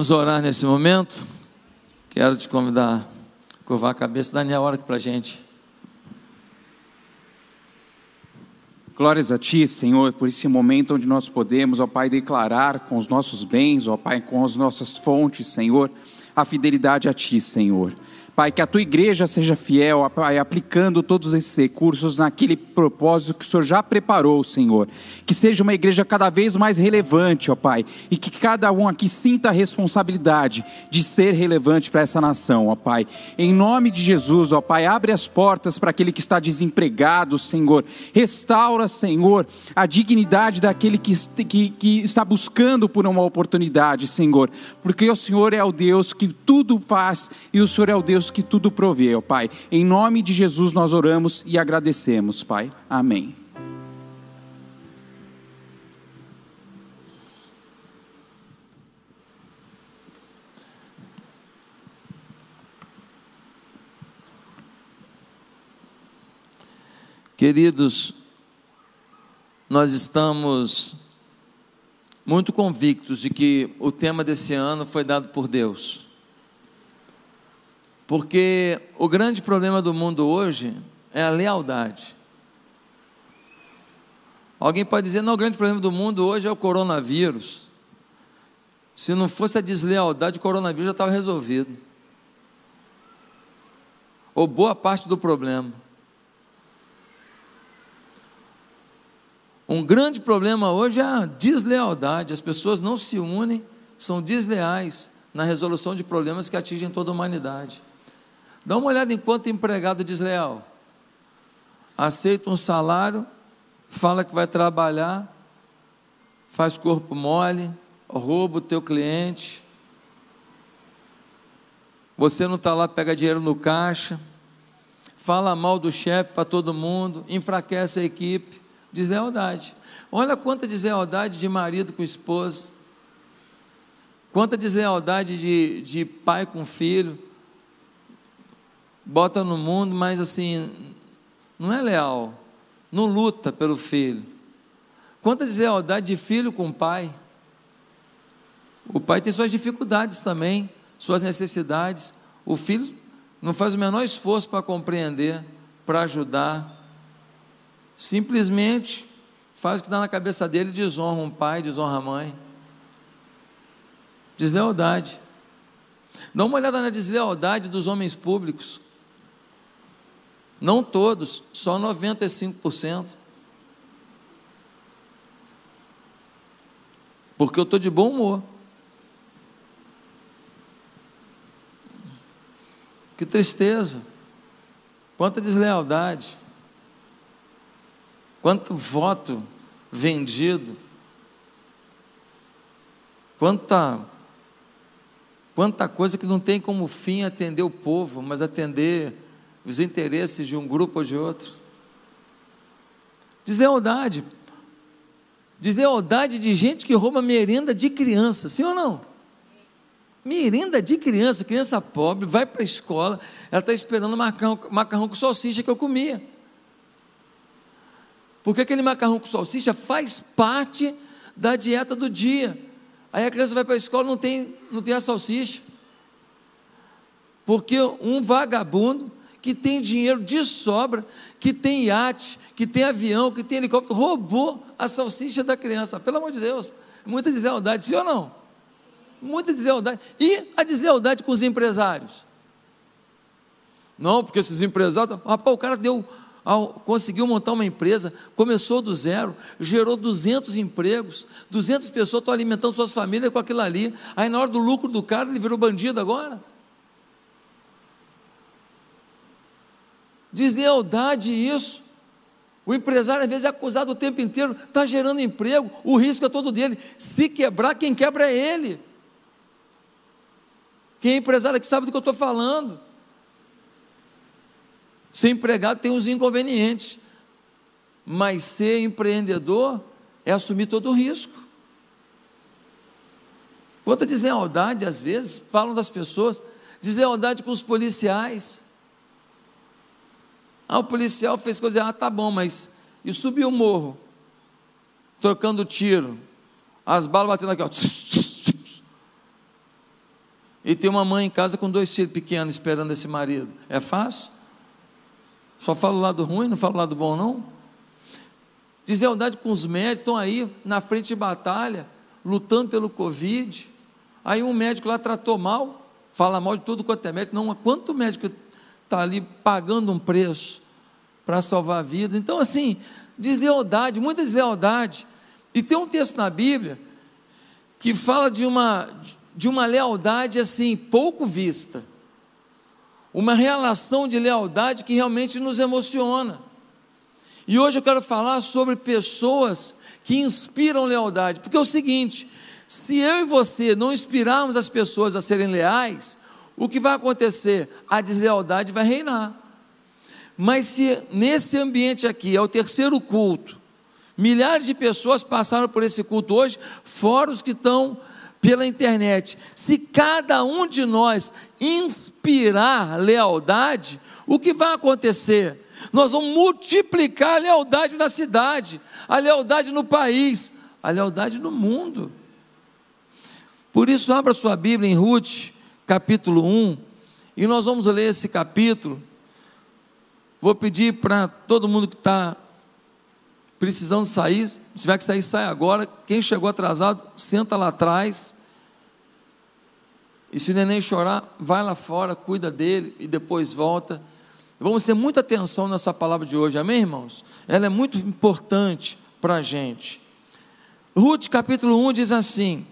Vamos orar nesse momento. Quero te convidar a curvar a cabeça. Daniel, ora aqui para a gente. Glórias a Ti, Senhor, por esse momento onde nós podemos, ó Pai, declarar com os nossos bens, ó Pai, com as nossas fontes, Senhor, a fidelidade a Ti, Senhor. Pai, que a tua igreja seja fiel, Pai, aplicando todos esses recursos naquele propósito que o Senhor já preparou, Senhor. Que seja uma igreja cada vez mais relevante, ó Pai, e que cada um aqui sinta a responsabilidade de ser relevante para essa nação, ó Pai. Em nome de Jesus, ó Pai, abre as portas para aquele que está desempregado, Senhor. Restaura, Senhor, a dignidade daquele que, que, que está buscando por uma oportunidade, Senhor. Porque o Senhor é o Deus que tudo faz e o Senhor é o Deus que tudo provê, ó Pai. Em nome de Jesus nós oramos e agradecemos, Pai. Amém. Queridos, nós estamos muito convictos de que o tema desse ano foi dado por Deus. Porque o grande problema do mundo hoje é a lealdade. Alguém pode dizer, não, o grande problema do mundo hoje é o coronavírus. Se não fosse a deslealdade, o coronavírus já estava resolvido. Ou boa parte do problema. Um grande problema hoje é a deslealdade. As pessoas não se unem, são desleais na resolução de problemas que atingem toda a humanidade. Dá uma olhada enquanto empregado desleal. Aceita um salário, fala que vai trabalhar, faz corpo mole, rouba o teu cliente. Você não está lá, pega dinheiro no caixa, fala mal do chefe para todo mundo, enfraquece a equipe. Deslealdade. Olha quanta deslealdade de marido com esposa, quanta deslealdade de, de pai com filho bota no mundo, mas assim, não é leal, não luta pelo filho. Quanta deslealdade de filho com pai. O pai tem suas dificuldades também, suas necessidades. O filho não faz o menor esforço para compreender, para ajudar. Simplesmente faz o que dá na cabeça dele, desonra um pai, desonra a mãe. Deslealdade. Dá uma olhada na deslealdade dos homens públicos. Não todos, só 95%. Porque eu estou de bom humor. Que tristeza. Quanta deslealdade. Quanto voto vendido. Quanta quanta coisa que não tem como fim atender o povo, mas atender os interesses de um grupo ou de outro. Deslealdade. Deslealdade de gente que rouba merenda de criança, sim ou não? Merenda de criança, criança pobre, vai para a escola, ela está esperando macarrão, macarrão com salsicha que eu comia. Porque aquele macarrão com salsicha faz parte da dieta do dia. Aí a criança vai para a escola não tem não tem a salsicha. Porque um vagabundo que tem dinheiro de sobra, que tem iate, que tem avião, que tem helicóptero, roubou a salsicha da criança. Pelo amor de Deus, muita deslealdade, sim ou não? Muita deslealdade. E a deslealdade com os empresários? Não, porque esses empresários, rapaz, o cara deu, conseguiu montar uma empresa, começou do zero, gerou 200 empregos, 200 pessoas estão alimentando suas famílias com aquilo ali. Aí na hora do lucro do cara, ele virou bandido agora. Deslealdade isso. O empresário, às vezes, é acusado o tempo inteiro, está gerando emprego, o risco é todo dele. Se quebrar, quem quebra é ele. Quem é empresário é que sabe do que eu estou falando. Ser empregado tem uns inconvenientes, mas ser empreendedor é assumir todo o risco. Quanta deslealdade, às vezes, falam das pessoas, deslealdade com os policiais. Ah, o policial fez coisa, ah, tá bom, mas e subiu o morro, trocando tiro, as balas batendo aqui, ó. e ter uma mãe em casa com dois filhos pequenos esperando esse marido. É fácil? Só fala o lado ruim, não fala o lado bom, não? Deslealdade com os médicos, estão aí na frente de batalha, lutando pelo Covid. Aí um médico lá tratou mal, fala mal de tudo quanto é médico. Não, quanto médico está ali pagando um preço para salvar a vida? Então, assim, deslealdade, muita deslealdade. E tem um texto na Bíblia que fala de uma, de uma lealdade assim, pouco vista. Uma relação de lealdade que realmente nos emociona. E hoje eu quero falar sobre pessoas que inspiram lealdade, porque é o seguinte: se eu e você não inspirarmos as pessoas a serem leais, o que vai acontecer? A deslealdade vai reinar. Mas se nesse ambiente aqui é o terceiro culto, milhares de pessoas passaram por esse culto hoje, fora os que estão pela internet. Se cada um de nós inspirar lealdade, o que vai acontecer? Nós vamos multiplicar a lealdade na cidade, a lealdade no país, a lealdade no mundo. Por isso, abra sua Bíblia em Ruth, capítulo 1, e nós vamos ler esse capítulo. Vou pedir para todo mundo que está precisando sair, se tiver que sair, sai agora. Quem chegou atrasado, senta lá atrás. E se o neném chorar, vai lá fora, cuida dele e depois volta. Vamos ter muita atenção nessa palavra de hoje, amém, irmãos? Ela é muito importante para a gente. Ruth capítulo 1 diz assim: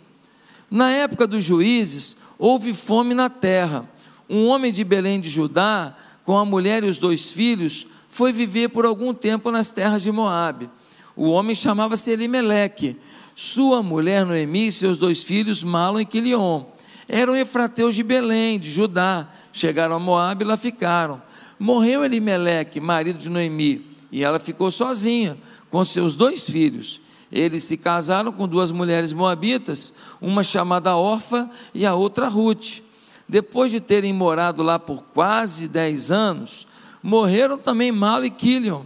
Na época dos juízes, houve fome na terra. Um homem de Belém de Judá, com a mulher e os dois filhos, foi viver por algum tempo nas terras de Moabe. O homem chamava-se Elimeleque. Sua mulher Noemi e seus dois filhos, Malon e Quilion. Eram efrateus de Belém, de Judá. Chegaram a Moabe e lá ficaram. Morreu Elimeleque, marido de Noemi, e ela ficou sozinha com seus dois filhos. Eles se casaram com duas mulheres moabitas, uma chamada Orfa e a outra Ruth. Depois de terem morado lá por quase dez anos, morreram também Malo e Quilion.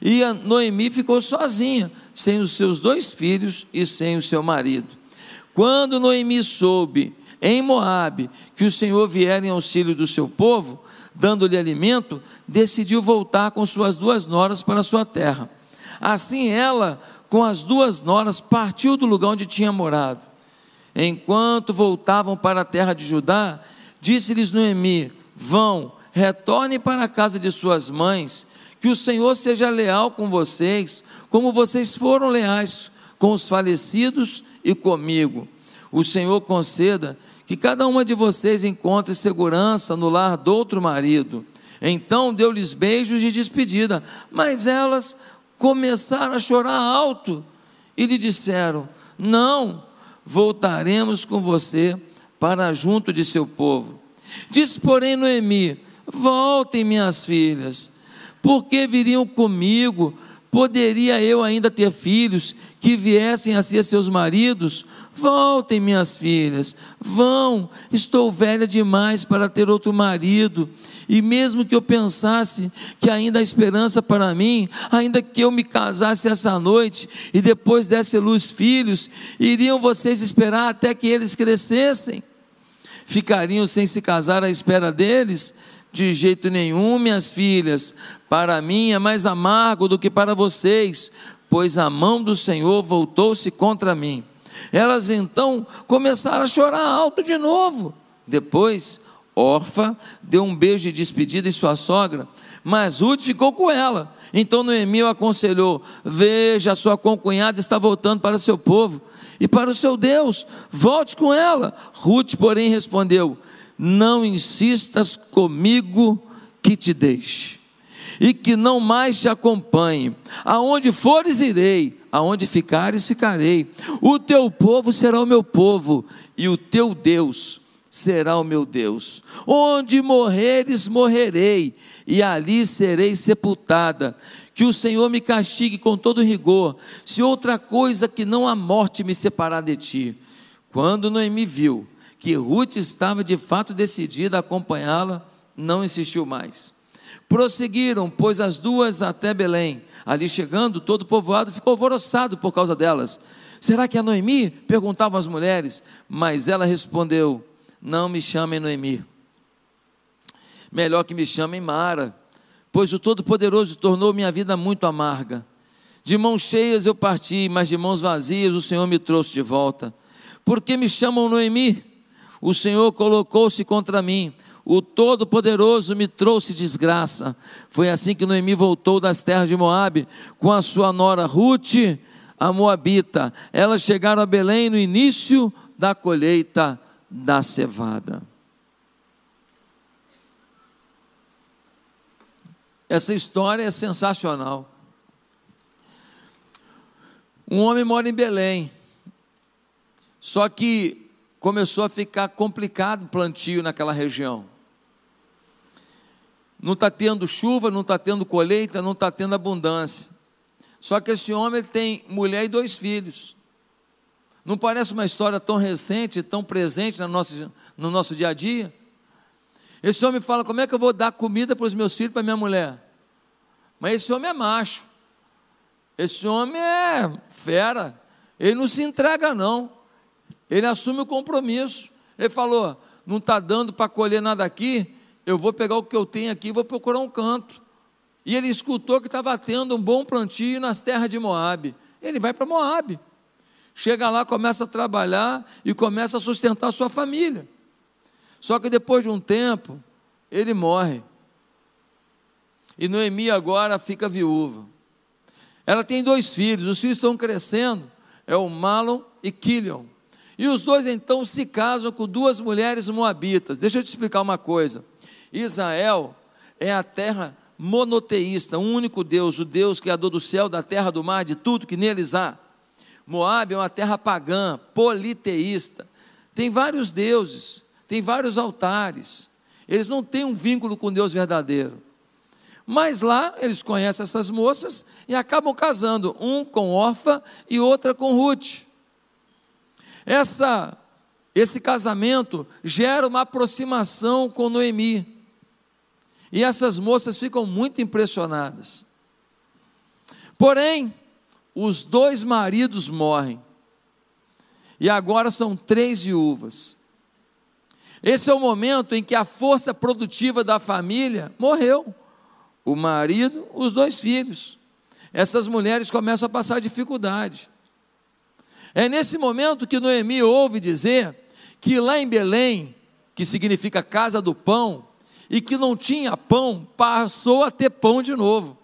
E Noemi ficou sozinha, sem os seus dois filhos e sem o seu marido. Quando Noemi soube em Moabe que o Senhor viera em auxílio do seu povo, dando-lhe alimento, decidiu voltar com suas duas noras para sua terra. Assim ela, com as duas noras, partiu do lugar onde tinha morado. Enquanto voltavam para a terra de Judá, disse-lhes Noemi: Vão, retornem para a casa de suas mães que o Senhor seja leal com vocês, como vocês foram leais com os falecidos e comigo. O Senhor conceda que cada uma de vocês encontre segurança no lar do outro marido. Então deu-lhes beijos de despedida, mas elas começaram a chorar alto e lhe disseram: Não, voltaremos com você para junto de seu povo. Diz, porém, Noemi: Voltem, minhas filhas, porque viriam comigo? Poderia eu ainda ter filhos que viessem a ser seus maridos? Voltem, minhas filhas, vão, estou velha demais para ter outro marido. E mesmo que eu pensasse que ainda há esperança para mim, ainda que eu me casasse essa noite e depois desse luz filhos, iriam vocês esperar até que eles crescessem? Ficariam sem se casar à espera deles? De jeito nenhum, minhas filhas, para mim é mais amargo do que para vocês, pois a mão do Senhor voltou-se contra mim. Elas então começaram a chorar alto de novo. Depois, Orfa deu um beijo de despedida em sua sogra, mas Ruth ficou com ela. Então Noemi o aconselhou: Veja, sua concunhada está voltando para seu povo e para o seu Deus, volte com ela. Ruth, porém, respondeu: não insistas comigo que te deixe, e que não mais te acompanhe. Aonde fores, irei, aonde ficares, ficarei. O teu povo será o meu povo, e o teu Deus será o meu Deus. Onde morreres, morrerei, e ali serei sepultada. Que o Senhor me castigue com todo rigor, se outra coisa que não a morte me separar de ti. Quando Noemi viu que Ruth estava de fato decidida a acompanhá-la, não insistiu mais. Prosseguiram, pois as duas até Belém. Ali chegando, todo o povoado ficou alvoroçado por causa delas. Será que é Noemi? perguntavam as mulheres. Mas ela respondeu: Não me chamem Noemi. Melhor que me chamem Mara, pois o Todo-Poderoso tornou minha vida muito amarga. De mãos cheias eu parti, mas de mãos vazias o Senhor me trouxe de volta. Por que me chamam Noemi? O Senhor colocou-se contra mim. O Todo-Poderoso me trouxe desgraça. Foi assim que Noemi voltou das terras de Moabe com a sua nora Ruth, a Moabita. Elas chegaram a Belém no início da colheita da cevada. Essa história é sensacional. Um homem mora em Belém. Só que começou a ficar complicado o plantio naquela região. Não está tendo chuva, não está tendo colheita, não está tendo abundância. Só que esse homem tem mulher e dois filhos. Não parece uma história tão recente, tão presente no nosso, no nosso dia a dia? Esse homem fala: como é que eu vou dar comida para os meus filhos, para minha mulher? Mas esse homem é macho. Esse homem é fera. Ele não se entrega, não. Ele assume o compromisso. Ele falou: não está dando para colher nada aqui, eu vou pegar o que eu tenho aqui e vou procurar um canto. E ele escutou que estava tendo um bom plantio nas terras de Moabe. Ele vai para Moabe. Chega lá, começa a trabalhar e começa a sustentar a sua família. Só que depois de um tempo, ele morre. E Noemi agora fica viúva. Ela tem dois filhos, os filhos estão crescendo, é o Malon e Kilion. E os dois então se casam com duas mulheres moabitas. Deixa eu te explicar uma coisa. Israel é a terra monoteísta, um único Deus, o Deus criador do céu, da terra, do mar, de tudo que neles há. Moab é uma terra pagã, politeísta. Tem vários deuses, tem vários altares. Eles não têm um vínculo com Deus verdadeiro. Mas lá eles conhecem essas moças e acabam casando, um com Orfa e outra com Ruth. Essa, esse casamento gera uma aproximação com Noemi. E essas moças ficam muito impressionadas. Porém, os dois maridos morrem. E agora são três viúvas. Esse é o momento em que a força produtiva da família morreu o marido, os dois filhos. Essas mulheres começam a passar dificuldade. É nesse momento que Noemi ouve dizer que lá em Belém, que significa casa do pão, e que não tinha pão, passou a ter pão de novo.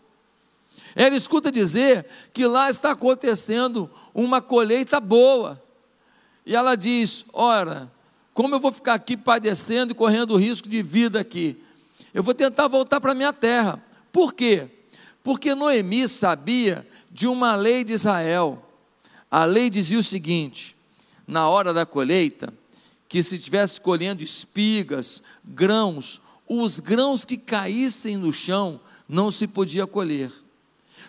Ela escuta dizer que lá está acontecendo uma colheita boa. E ela diz: Ora, como eu vou ficar aqui padecendo e correndo risco de vida aqui? Eu vou tentar voltar para minha terra. Por quê? Porque Noemi sabia de uma lei de Israel. A lei dizia o seguinte: na hora da colheita, que se estivesse colhendo espigas, grãos, os grãos que caíssem no chão não se podia colher.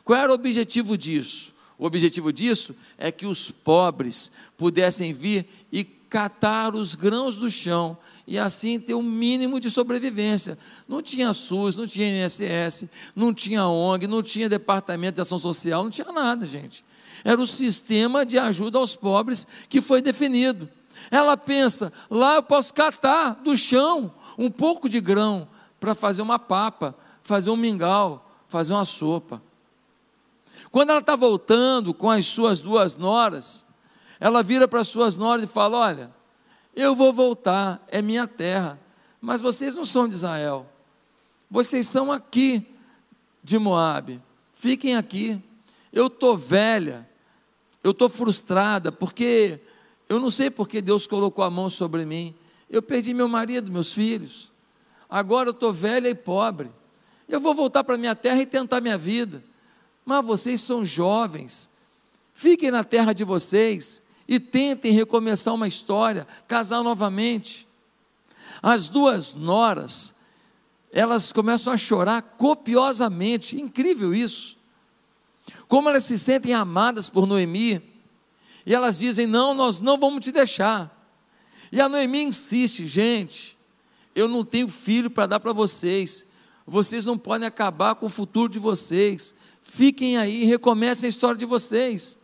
Qual era o objetivo disso? O objetivo disso é que os pobres pudessem vir e catar os grãos do chão e assim ter um mínimo de sobrevivência. Não tinha SUS, não tinha INSS, não tinha ONG, não tinha Departamento de Ação Social, não tinha nada, gente. Era o sistema de ajuda aos pobres que foi definido. Ela pensa: lá eu posso catar do chão um pouco de grão para fazer uma papa, fazer um mingau, fazer uma sopa. Quando ela está voltando com as suas duas noras, ela vira para as suas noras e fala: Olha, eu vou voltar, é minha terra. Mas vocês não são de Israel. Vocês são aqui de Moabe. Fiquem aqui. Eu estou velha. Eu estou frustrada porque eu não sei porque Deus colocou a mão sobre mim. Eu perdi meu marido, meus filhos. Agora eu estou velha e pobre. Eu vou voltar para minha terra e tentar minha vida. Mas vocês são jovens. Fiquem na terra de vocês e tentem recomeçar uma história, casar novamente. As duas noras, elas começam a chorar copiosamente, incrível isso. Como elas se sentem amadas por Noemi, e elas dizem: Não, nós não vamos te deixar. E a Noemi insiste: Gente, eu não tenho filho para dar para vocês, vocês não podem acabar com o futuro de vocês, fiquem aí e recomecem a história de vocês.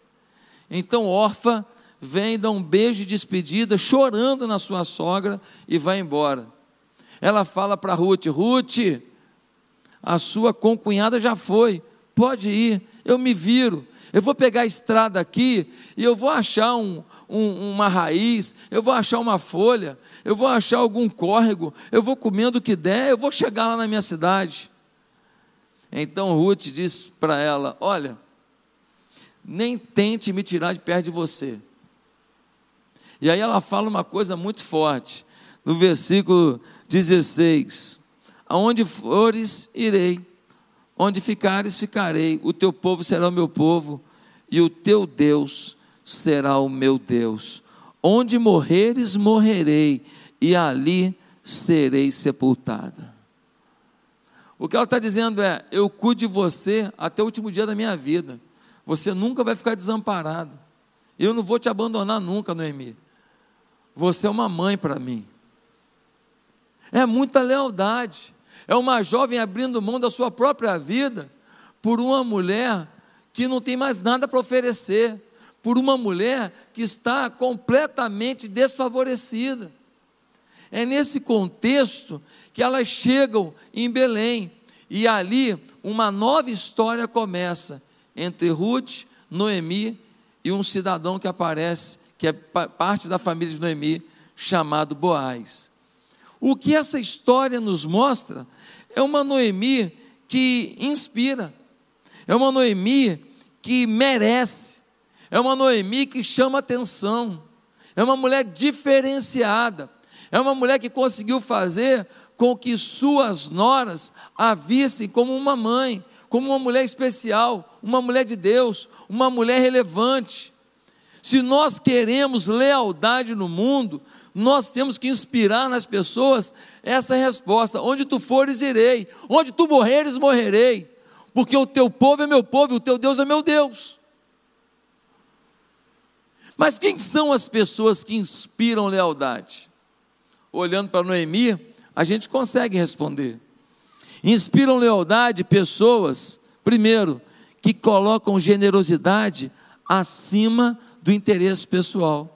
Então, órfã vem, dá um beijo de despedida, chorando na sua sogra e vai embora. Ela fala para Ruth: Ruth, a sua concunhada já foi, pode ir, eu me viro. Eu vou pegar a estrada aqui e eu vou achar um, um, uma raiz, eu vou achar uma folha, eu vou achar algum córrego, eu vou comendo o que der, eu vou chegar lá na minha cidade. Então Ruth disse para ela: Olha, nem tente me tirar de perto de você. E aí ela fala uma coisa muito forte, no versículo 16: Aonde fores, irei, onde ficares, ficarei, o teu povo será o meu povo, e o teu Deus será o meu Deus. Onde morreres, morrerei, e ali serei sepultada. O que ela está dizendo é: eu cuido de você até o último dia da minha vida. Você nunca vai ficar desamparado. Eu não vou te abandonar nunca, Noemi. Você é uma mãe para mim. É muita lealdade. É uma jovem abrindo mão da sua própria vida por uma mulher que não tem mais nada para oferecer, por uma mulher que está completamente desfavorecida. É nesse contexto que elas chegam em Belém e ali uma nova história começa entre Ruth, Noemi e um cidadão que aparece, que é parte da família de Noemi, chamado Boaz. O que essa história nos mostra é uma Noemi que inspira, é uma Noemi que merece, é uma Noemi que chama atenção, é uma mulher diferenciada, é uma mulher que conseguiu fazer com que suas noras a vissem como uma mãe, como uma mulher especial, uma mulher de Deus, uma mulher relevante. Se nós queremos lealdade no mundo, nós temos que inspirar nas pessoas essa resposta: onde tu fores, irei, onde tu morreres, morrerei, porque o teu povo é meu povo e o teu Deus é meu Deus. Mas quem são as pessoas que inspiram lealdade? Olhando para Noemi, a gente consegue responder. Inspiram lealdade pessoas, primeiro, que colocam generosidade acima do interesse pessoal.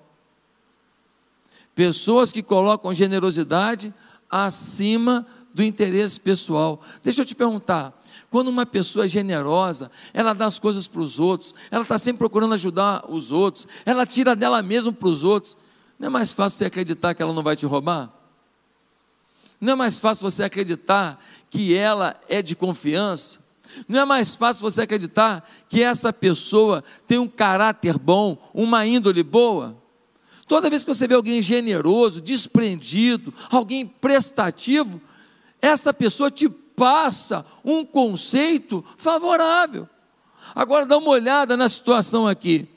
Pessoas que colocam generosidade acima do interesse pessoal. Deixa eu te perguntar: quando uma pessoa é generosa, ela dá as coisas para os outros, ela está sempre procurando ajudar os outros, ela tira dela mesma para os outros, não é mais fácil você acreditar que ela não vai te roubar? Não é mais fácil você acreditar que ela é de confiança? Não é mais fácil você acreditar que essa pessoa tem um caráter bom, uma índole boa? Toda vez que você vê alguém generoso, desprendido, alguém prestativo, essa pessoa te passa um conceito favorável. Agora dá uma olhada na situação aqui.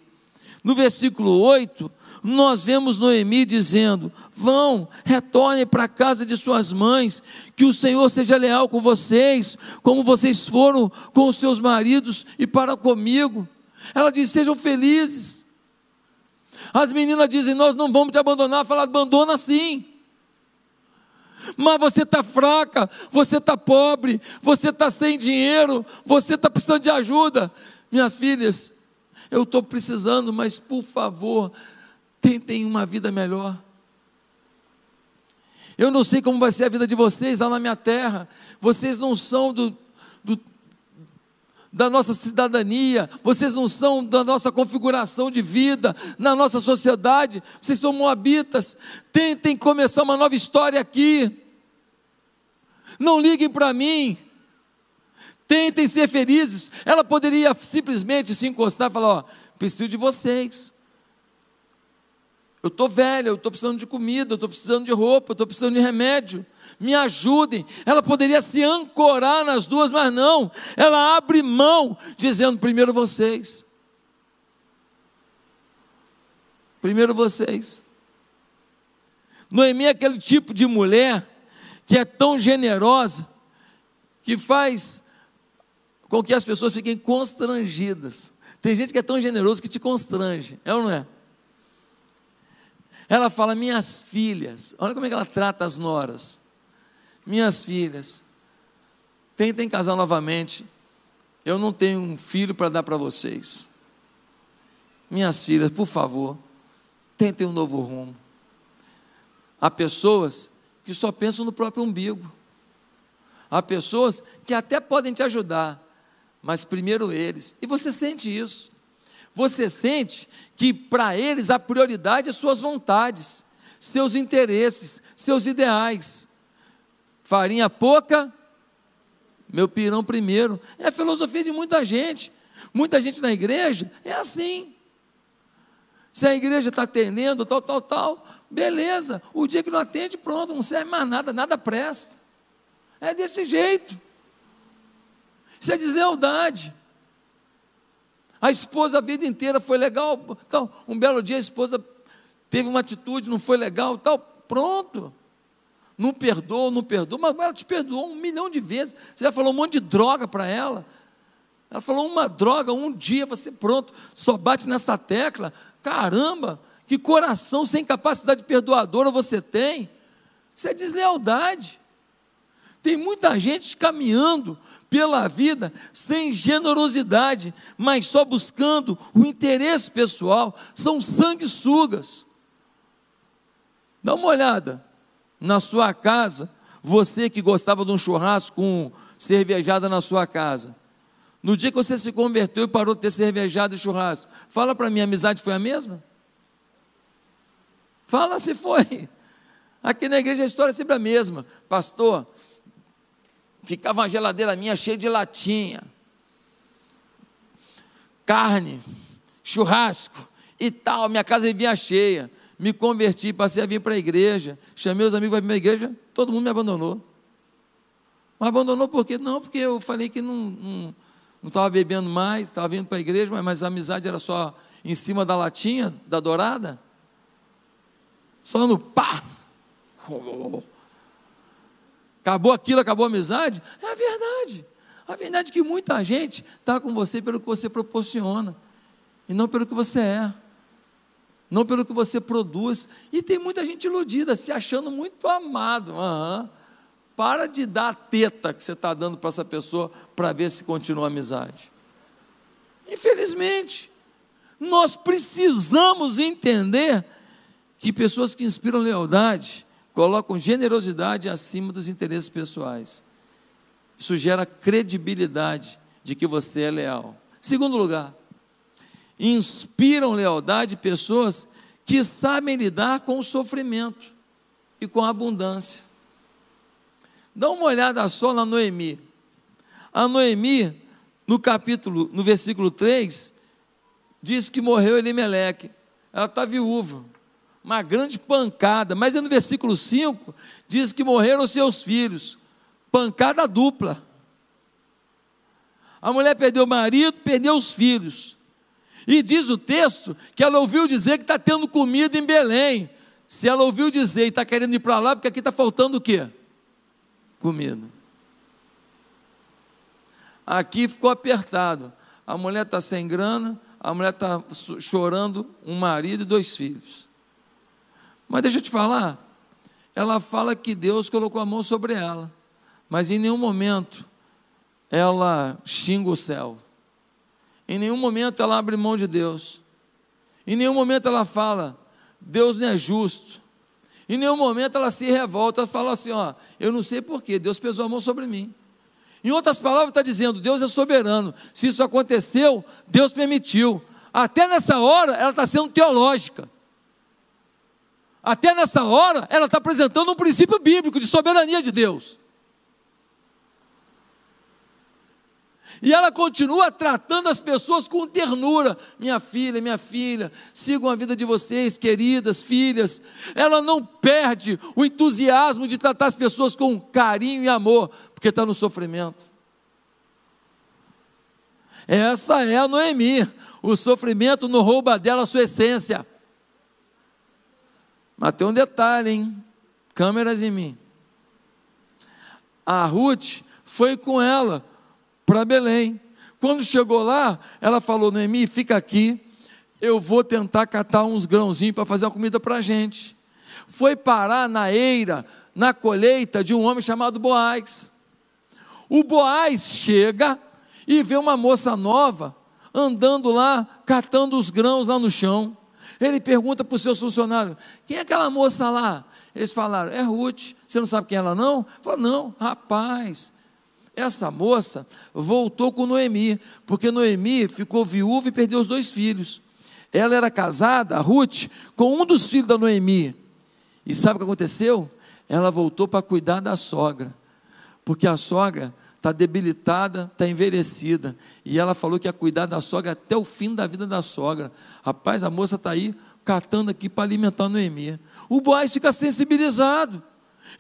No versículo 8, nós vemos Noemi dizendo: Vão, retornem para a casa de suas mães, que o Senhor seja leal com vocês, como vocês foram com os seus maridos e para comigo. Ela diz: Sejam felizes. As meninas dizem: Nós não vamos te abandonar. Fala, abandona sim. Mas você está fraca, você está pobre, você está sem dinheiro, você está precisando de ajuda. Minhas filhas, eu estou precisando, mas por favor, tentem uma vida melhor. Eu não sei como vai ser a vida de vocês lá na minha terra. Vocês não são do, do, da nossa cidadania, vocês não são da nossa configuração de vida, na nossa sociedade, vocês são moabitas. Tentem começar uma nova história aqui. Não liguem para mim. Tentem ser felizes. Ela poderia simplesmente se encostar e falar: Ó, preciso de vocês. Eu estou velha, eu estou precisando de comida, eu estou precisando de roupa, eu estou precisando de remédio. Me ajudem. Ela poderia se ancorar nas duas, mas não. Ela abre mão, dizendo: primeiro vocês. Primeiro vocês. Noemi é aquele tipo de mulher que é tão generosa que faz com que as pessoas fiquem constrangidas. Tem gente que é tão generoso que te constrange, é ou não é? Ela fala: Minhas filhas, olha como é que ela trata as noras. Minhas filhas, tentem casar novamente. Eu não tenho um filho para dar para vocês. Minhas filhas, por favor, tentem um novo rumo. Há pessoas que só pensam no próprio umbigo. Há pessoas que até podem te ajudar, mas primeiro eles. E você sente isso. Você sente que para eles a prioridade é suas vontades, seus interesses, seus ideais. Farinha pouca, meu pirão primeiro. É a filosofia de muita gente. Muita gente na igreja é assim. Se a igreja está atendendo, tal, tal, tal, beleza. O dia que não atende, pronto, não serve mais nada, nada presta. É desse jeito. Isso é deslealdade. A esposa a vida inteira foi legal, então, um belo dia a esposa teve uma atitude, não foi legal, tal, pronto. Não perdoou, não perdoou, mas ela te perdoou um milhão de vezes. Você já falou um monte de droga para ela. Ela falou uma droga, um dia você pronto, só bate nessa tecla. Caramba, que coração sem capacidade perdoadora você tem. Isso é deslealdade. Tem muita gente caminhando pela vida sem generosidade, mas só buscando o interesse pessoal. São sanguessugas. Dá uma olhada na sua casa, você que gostava de um churrasco com cervejada na sua casa. No dia que você se converteu e parou de ter cervejada e churrasco, fala para mim, a amizade foi a mesma? Fala se foi. Aqui na igreja a história é sempre a mesma. Pastor, ficava uma geladeira minha cheia de latinha, carne, churrasco e tal. Minha casa vivia cheia. Me converti, passei a vir para a igreja. Chamei os amigos para a igreja, todo mundo me abandonou. Mas abandonou por quê? Não, porque eu falei que não estava bebendo mais, estava vindo para a igreja, mas, mas a amizade era só em cima da latinha, da dourada. Só no pá. Acabou aquilo, acabou a amizade? É a verdade. A verdade é que muita gente está com você pelo que você proporciona, e não pelo que você é, não pelo que você produz. E tem muita gente iludida, se achando muito amado. Uhum. Para de dar a teta que você está dando para essa pessoa para ver se continua a amizade. Infelizmente, nós precisamos entender que pessoas que inspiram lealdade colocam generosidade acima dos interesses pessoais. Isso gera credibilidade de que você é leal. Segundo lugar, inspiram lealdade pessoas que sabem lidar com o sofrimento e com a abundância. Dá uma olhada só na Noemi. A Noemi, no capítulo, no versículo 3, diz que morreu Elimeleque. Ela está viúva uma grande pancada. Mas no versículo 5 diz que morreram seus filhos, pancada dupla. A mulher perdeu o marido, perdeu os filhos. E diz o texto que ela ouviu dizer que está tendo comida em Belém. Se ela ouviu dizer e está querendo ir para lá, porque aqui está faltando o quê? Comida. Aqui ficou apertado. A mulher está sem grana, a mulher está chorando um marido e dois filhos. Mas deixa eu te falar, ela fala que Deus colocou a mão sobre ela, mas em nenhum momento ela xinga o céu, em nenhum momento ela abre mão de Deus, em nenhum momento ela fala, Deus não é justo, em nenhum momento ela se revolta, fala assim: ó, eu não sei porquê, Deus pesou a mão sobre mim. Em outras palavras, está dizendo: Deus é soberano. Se isso aconteceu, Deus permitiu. Até nessa hora, ela está sendo teológica. Até nessa hora, ela está apresentando um princípio bíblico de soberania de Deus. E ela continua tratando as pessoas com ternura. Minha filha, minha filha, sigam a vida de vocês, queridas filhas. Ela não perde o entusiasmo de tratar as pessoas com carinho e amor, porque está no sofrimento. Essa é a Noemi. O sofrimento não rouba dela a sua essência. Mas tem um detalhe, hein? Câmeras em mim. A Ruth foi com ela para Belém. Quando chegou lá, ela falou: Noemi, fica aqui, eu vou tentar catar uns grãozinhos para fazer a comida para a gente. Foi parar na eira, na colheita de um homem chamado Boaz. O Boaz chega e vê uma moça nova andando lá, catando os grãos lá no chão. Ele pergunta para os seus funcionários: quem é aquela moça lá? Eles falaram: é Ruth. Você não sabe quem é ela não? Falou: não, rapaz. Essa moça voltou com Noemi, porque Noemi ficou viúva e perdeu os dois filhos. Ela era casada, Ruth, com um dos filhos da Noemi. E sabe o que aconteceu? Ela voltou para cuidar da sogra, porque a sogra está debilitada, está envelhecida. E ela falou que ia cuidar da sogra até o fim da vida da sogra. Rapaz, a moça está aí catando aqui para alimentar a Noemi. O Boaz fica sensibilizado.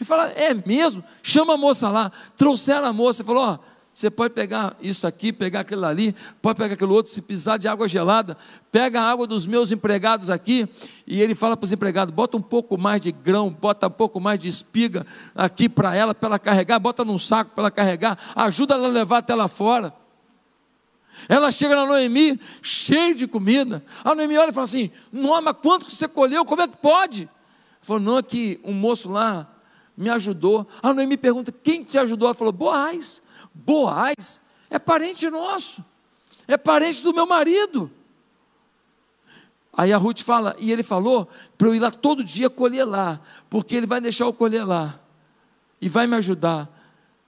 E fala: É mesmo? Chama a moça lá. Trouxeram a moça e falou: Ó, você pode pegar isso aqui, pegar aquilo ali, pode pegar aquilo outro, se precisar de água gelada, pega a água dos meus empregados aqui. E ele fala para os empregados: bota um pouco mais de grão, bota um pouco mais de espiga aqui para ela, para ela carregar, bota num saco para ela carregar, ajuda ela a levar até lá fora. Ela chega na Noemi, cheia de comida. A Noemi olha e fala assim: Nossa, quanto que você colheu? Como é que pode? Falou: Não, é que um moço lá me ajudou. A Noemi pergunta: Quem te ajudou? Ela falou: Boaz. Boaz é parente nosso, é parente do meu marido. Aí a Ruth fala, e ele falou para eu ir lá todo dia colher lá, porque ele vai deixar eu colher lá, e vai me ajudar.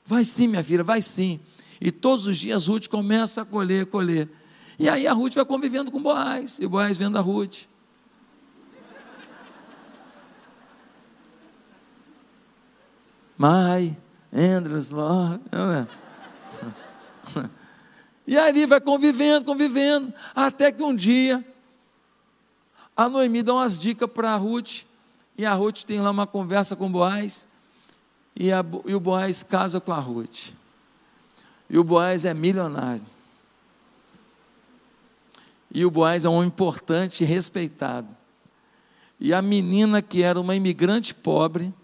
Vai sim, minha filha, vai sim. E todos os dias Ruth começa a colher, colher. E aí a Ruth vai convivendo com Boaz, e Boaz vendo a Ruth. My Andrews Lord. (laughs) E ali vai convivendo, convivendo, até que um dia a Noemi dá umas dicas para a Ruth, e a Ruth tem lá uma conversa com o Boaz, e, a, e o Boaz casa com a Ruth. E o Boaz é milionário. E o Boaz é um homem importante e respeitado. E a menina que era uma imigrante pobre,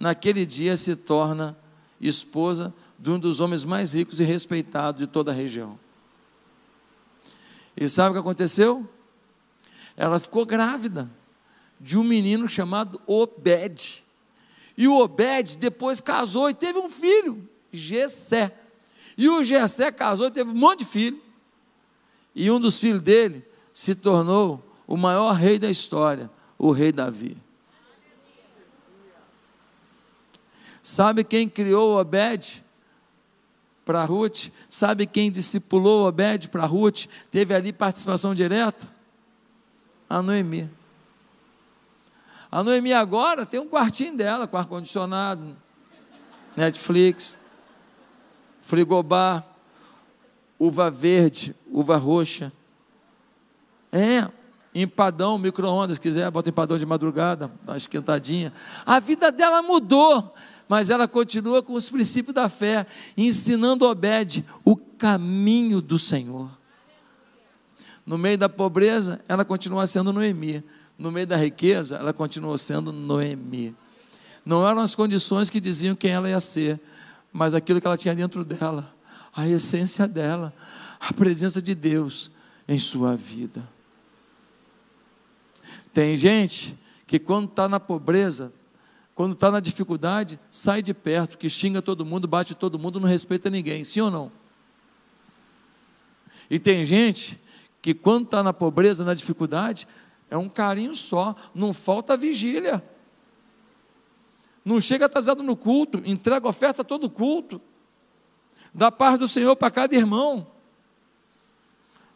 naquele dia se torna esposa de um dos homens mais ricos e respeitados de toda a região. E sabe o que aconteceu? Ela ficou grávida de um menino chamado Obed. E o Obed depois casou e teve um filho, Gessé. E o Gessé casou e teve um monte de filho. E um dos filhos dele se tornou o maior rei da história, o rei Davi. Sabe quem criou Obed? para Ruth. Sabe quem discipulou Obed para Ruth? Teve ali participação direta? A Noemi. A Noemi agora tem um quartinho dela com ar-condicionado, Netflix, frigobar, uva verde, uva roxa. É, empadão, micro-ondas, se quiser, bota empadão de madrugada, dá uma esquentadinha. A vida dela mudou mas ela continua com os princípios da fé, ensinando Obed o caminho do Senhor. No meio da pobreza, ela continua sendo Noemi. No meio da riqueza, ela continua sendo Noemi. Não eram as condições que diziam quem ela ia ser, mas aquilo que ela tinha dentro dela, a essência dela, a presença de Deus em sua vida. Tem gente que quando está na pobreza, quando está na dificuldade, sai de perto, que xinga todo mundo, bate todo mundo, não respeita ninguém, sim ou não? E tem gente que quando está na pobreza, na dificuldade, é um carinho só, não falta vigília. Não chega atrasado no culto, entrega oferta todo culto. Dá paz do Senhor para cada irmão.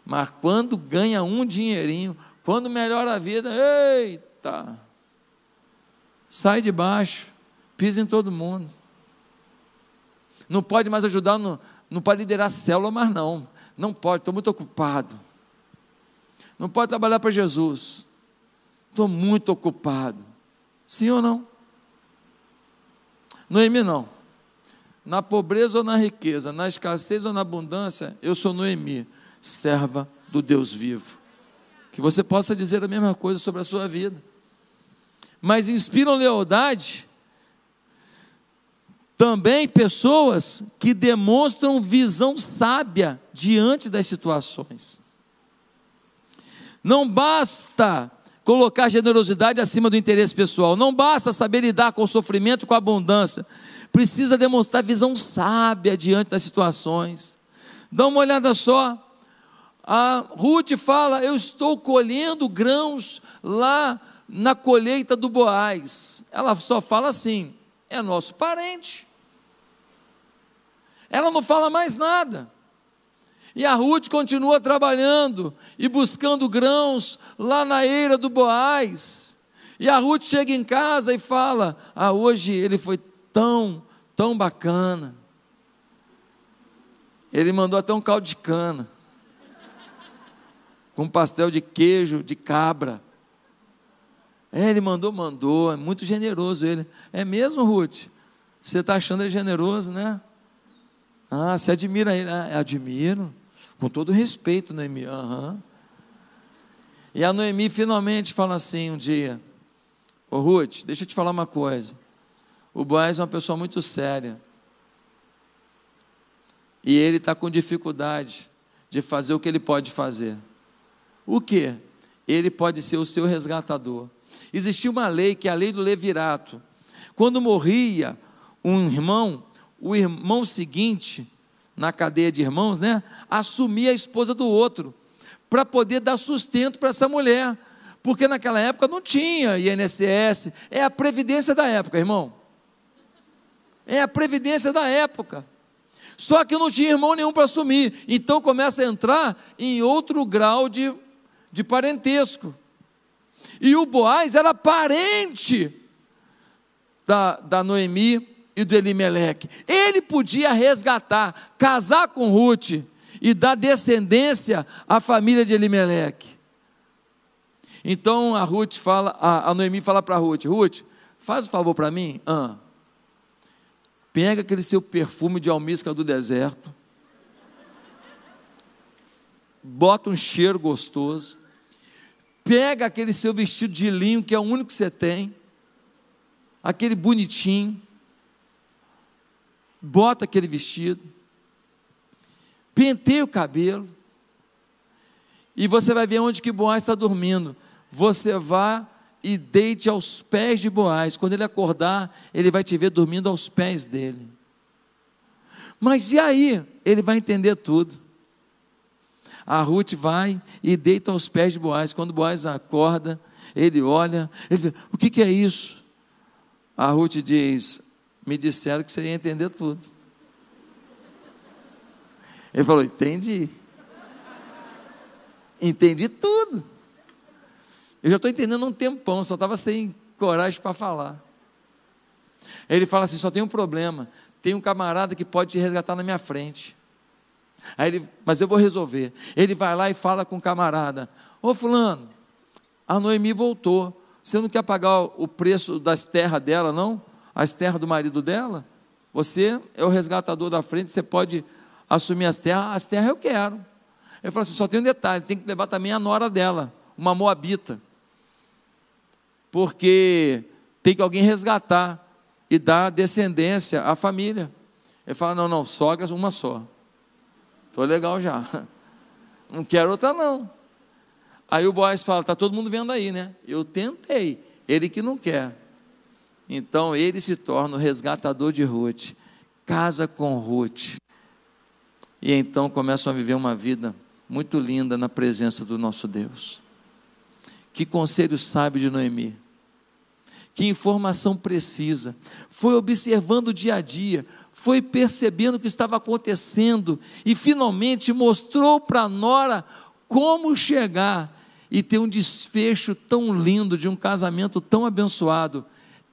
Mas quando ganha um dinheirinho, quando melhora a vida, eita! Sai de baixo, pisa em todo mundo. Não pode mais ajudar, no, não pode liderar a célula, mas não. Não pode, estou muito ocupado. Não pode trabalhar para Jesus. Estou muito ocupado. Sim ou não? Noemi não. Na pobreza ou na riqueza, na escassez ou na abundância, eu sou Noemi, serva do Deus vivo. Que você possa dizer a mesma coisa sobre a sua vida mas inspiram lealdade também pessoas que demonstram visão sábia diante das situações. Não basta colocar generosidade acima do interesse pessoal, não basta saber lidar com o sofrimento, com a abundância, precisa demonstrar visão sábia diante das situações. Dá uma olhada só, A Ruth fala: Eu estou colhendo grãos lá na colheita do Boaz. Ela só fala assim: é nosso parente. Ela não fala mais nada. E a Ruth continua trabalhando e buscando grãos lá na eira do Boaz. E a Ruth chega em casa e fala: Ah, hoje ele foi tão, tão bacana. Ele mandou até um caldo de cana, com pastel de queijo de cabra. É, ele mandou, mandou, é muito generoso ele. É mesmo, Ruth? Você está achando ele generoso, né? Ah, você admira ele? Ah, admiro. Com todo respeito, Noemi. Uhum. E a Noemi finalmente fala assim um dia: Ô Ruth, deixa eu te falar uma coisa. O Boaz é uma pessoa muito séria. E ele está com dificuldade de fazer o que ele pode fazer. O que? Ele pode ser o seu resgatador. Existia uma lei que é a lei do levirato. Quando morria um irmão, o irmão seguinte, na cadeia de irmãos, né, assumia a esposa do outro, para poder dar sustento para essa mulher. Porque naquela época não tinha INSS, é a previdência da época, irmão. É a previdência da época. Só que não tinha irmão nenhum para assumir. Então começa a entrar em outro grau de, de parentesco. E o Boaz era parente da, da Noemi e do Elimeleque. Ele podia resgatar, casar com Ruth e dar descendência à família de Elimeleque. Então a Ruth fala, a, a Noemi fala para Ruth: Ruth, faz o um favor para mim. Ah, pega aquele seu perfume de almíscar do deserto, bota um cheiro gostoso, pega aquele seu vestido de linho, que é o único que você tem, aquele bonitinho, bota aquele vestido, penteia o cabelo, e você vai ver onde que Boaz está dormindo. Você vá e deite aos pés de Boaz. Quando ele acordar, ele vai te ver dormindo aos pés dele. Mas e aí? Ele vai entender tudo. A Ruth vai e deita aos pés de Boaz. Quando Boaz acorda, ele olha, ele diz, o que, que é isso? A Ruth diz, me disseram que você ia entender tudo. Ele falou: Entendi. Entendi tudo. Eu já estou entendendo um tempão, só estava sem coragem para falar. Ele fala assim: só tem um problema. Tem um camarada que pode te resgatar na minha frente. Aí ele, mas eu vou resolver. Ele vai lá e fala com o camarada: Ô Fulano, a Noemi voltou. Você não quer pagar o preço das terras dela, não? as terras do marido dela, você é o resgatador da frente, você pode assumir as terras, as terras eu quero. Ele falou assim: só tem um detalhe, tem que levar também a nora dela, uma moabita. Porque tem que alguém resgatar e dar descendência à família. Ele fala: não, não, sogra uma só. Estou legal já. Não quero outra, não. Aí o Boaz fala: está todo mundo vendo aí, né? Eu tentei, ele que não quer. Então ele se torna o resgatador de Ruth, casa com Ruth. E então começam a viver uma vida muito linda na presença do nosso Deus. Que conselho sábio de Noemi. Que informação precisa. Foi observando o dia a dia, foi percebendo o que estava acontecendo e finalmente mostrou para Nora como chegar e ter um desfecho tão lindo de um casamento tão abençoado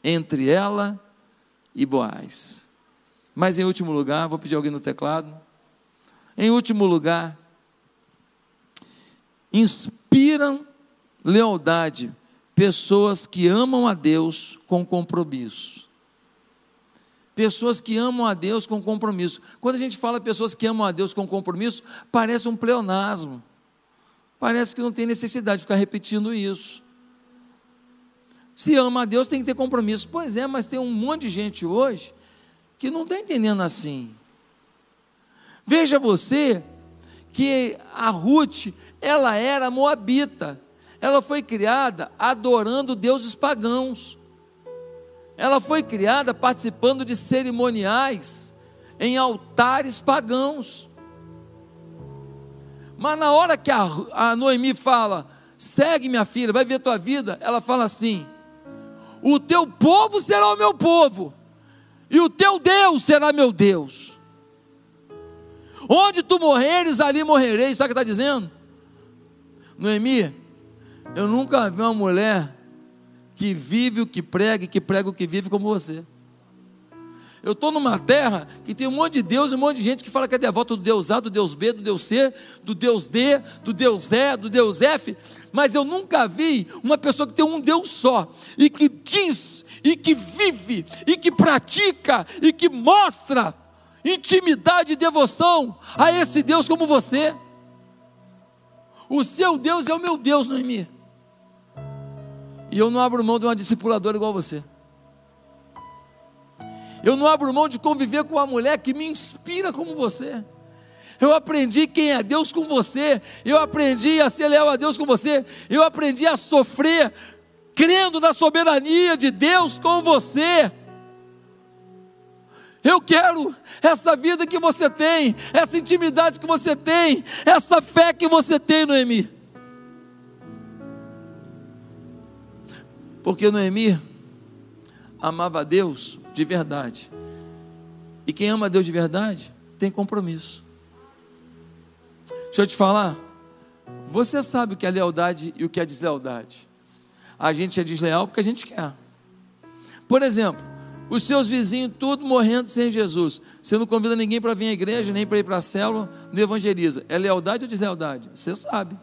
entre ela e Boaz. Mas em último lugar, vou pedir alguém no teclado. Em último lugar, inspiram lealdade pessoas que amam a Deus com compromisso. Pessoas que amam a Deus com compromisso. Quando a gente fala pessoas que amam a Deus com compromisso, parece um pleonasmo. Parece que não tem necessidade de ficar repetindo isso. Se ama a Deus, tem que ter compromisso. Pois é, mas tem um monte de gente hoje que não está entendendo assim. Veja você que a Ruth, ela era moabita. Ela foi criada adorando deuses pagãos. Ela foi criada participando de cerimoniais em altares pagãos. Mas na hora que a, a Noemi fala, segue minha filha, vai ver tua vida, ela fala assim: o teu povo será o meu povo, e o teu Deus será meu Deus. Onde tu morreres, ali morrerei. Sabe o que está dizendo? Noemi, eu nunca vi uma mulher que vive o que prega e que prega o que vive como você. Eu estou numa terra que tem um monte de Deus e um monte de gente que fala que é devoto do Deus A, do Deus B, do Deus C, do Deus D, do Deus E, do Deus F, mas eu nunca vi uma pessoa que tem um Deus só e que diz, e que vive, e que pratica, e que mostra intimidade e devoção a esse Deus como você. O seu Deus é o meu Deus, Noemi. E eu não abro mão de uma discipuladora igual você. Eu não abro mão de conviver com uma mulher que me inspira como você. Eu aprendi quem é Deus com você. Eu aprendi a ser leal a Deus com você. Eu aprendi a sofrer crendo na soberania de Deus com você. Eu quero essa vida que você tem, essa intimidade que você tem, essa fé que você tem, Noemi. Porque Noemi amava a Deus de verdade. E quem ama a Deus de verdade tem compromisso. Deixa eu te falar. Você sabe o que é lealdade e o que é deslealdade. A gente é desleal porque a gente quer. Por exemplo, os seus vizinhos tudo morrendo sem Jesus. Você não convida ninguém para vir à igreja, nem para ir para a célula, não evangeliza. É lealdade ou deslealdade? Você sabe.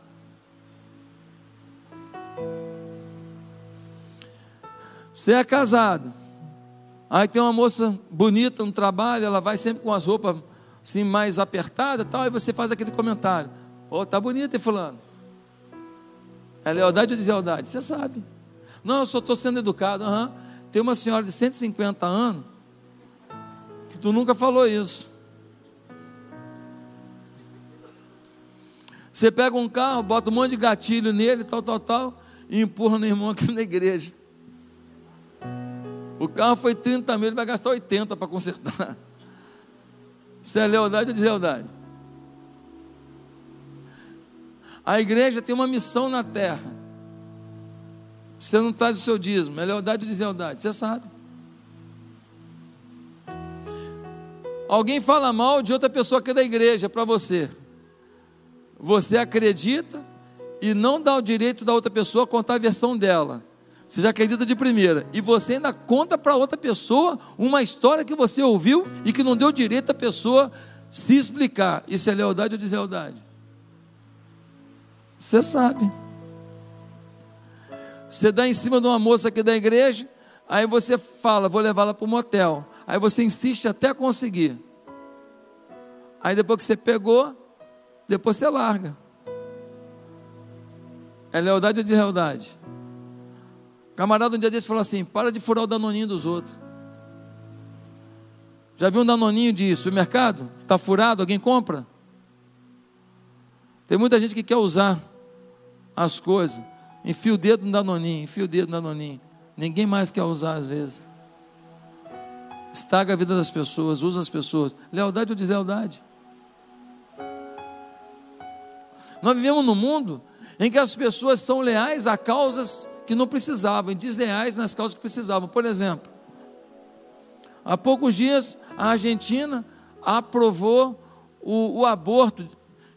Você é casado. Aí tem uma moça bonita no trabalho, ela vai sempre com as roupas assim mais apertadas tal, e você faz aquele comentário. Pô, tá bonita, hein, fulano? É lealdade ou deslealdade? Você sabe. Não, eu só estou sendo educado. Uhum. Tem uma senhora de 150 anos que tu nunca falou isso. Você pega um carro, bota um monte de gatilho nele, tal, tal, tal, e empurra no irmão aqui na igreja. O carro foi 30 mil, ele vai gastar 80 para consertar. Isso é lealdade ou deslealdade? A igreja tem uma missão na terra. Você não traz o seu dízimo, é lealdade ou deslealdade? Você sabe. Alguém fala mal de outra pessoa que é da igreja para você. Você acredita e não dá o direito da outra pessoa contar a versão dela. Você já acredita de primeira. E você ainda conta para outra pessoa uma história que você ouviu e que não deu direito à pessoa se explicar. Isso é lealdade ou deslealdade? Você sabe. Você dá em cima de uma moça aqui da igreja, aí você fala, vou levá-la para o motel. Aí você insiste até conseguir. Aí depois que você pegou, depois você larga. É lealdade ou deslealdade? Camarada um dia desse falou assim: para de furar o danoninho dos outros. Já viu um danoninho de supermercado? Está furado, alguém compra? Tem muita gente que quer usar as coisas. Enfia o dedo no danoninho, enfia o dedo no danoninho. Ninguém mais quer usar às vezes. Estaga a vida das pessoas, usa as pessoas. Lealdade ou deslealdade? Nós vivemos num mundo em que as pessoas são leais a causas que não precisavam, e desleais nas causas que precisavam. Por exemplo, há poucos dias a Argentina aprovou o, o aborto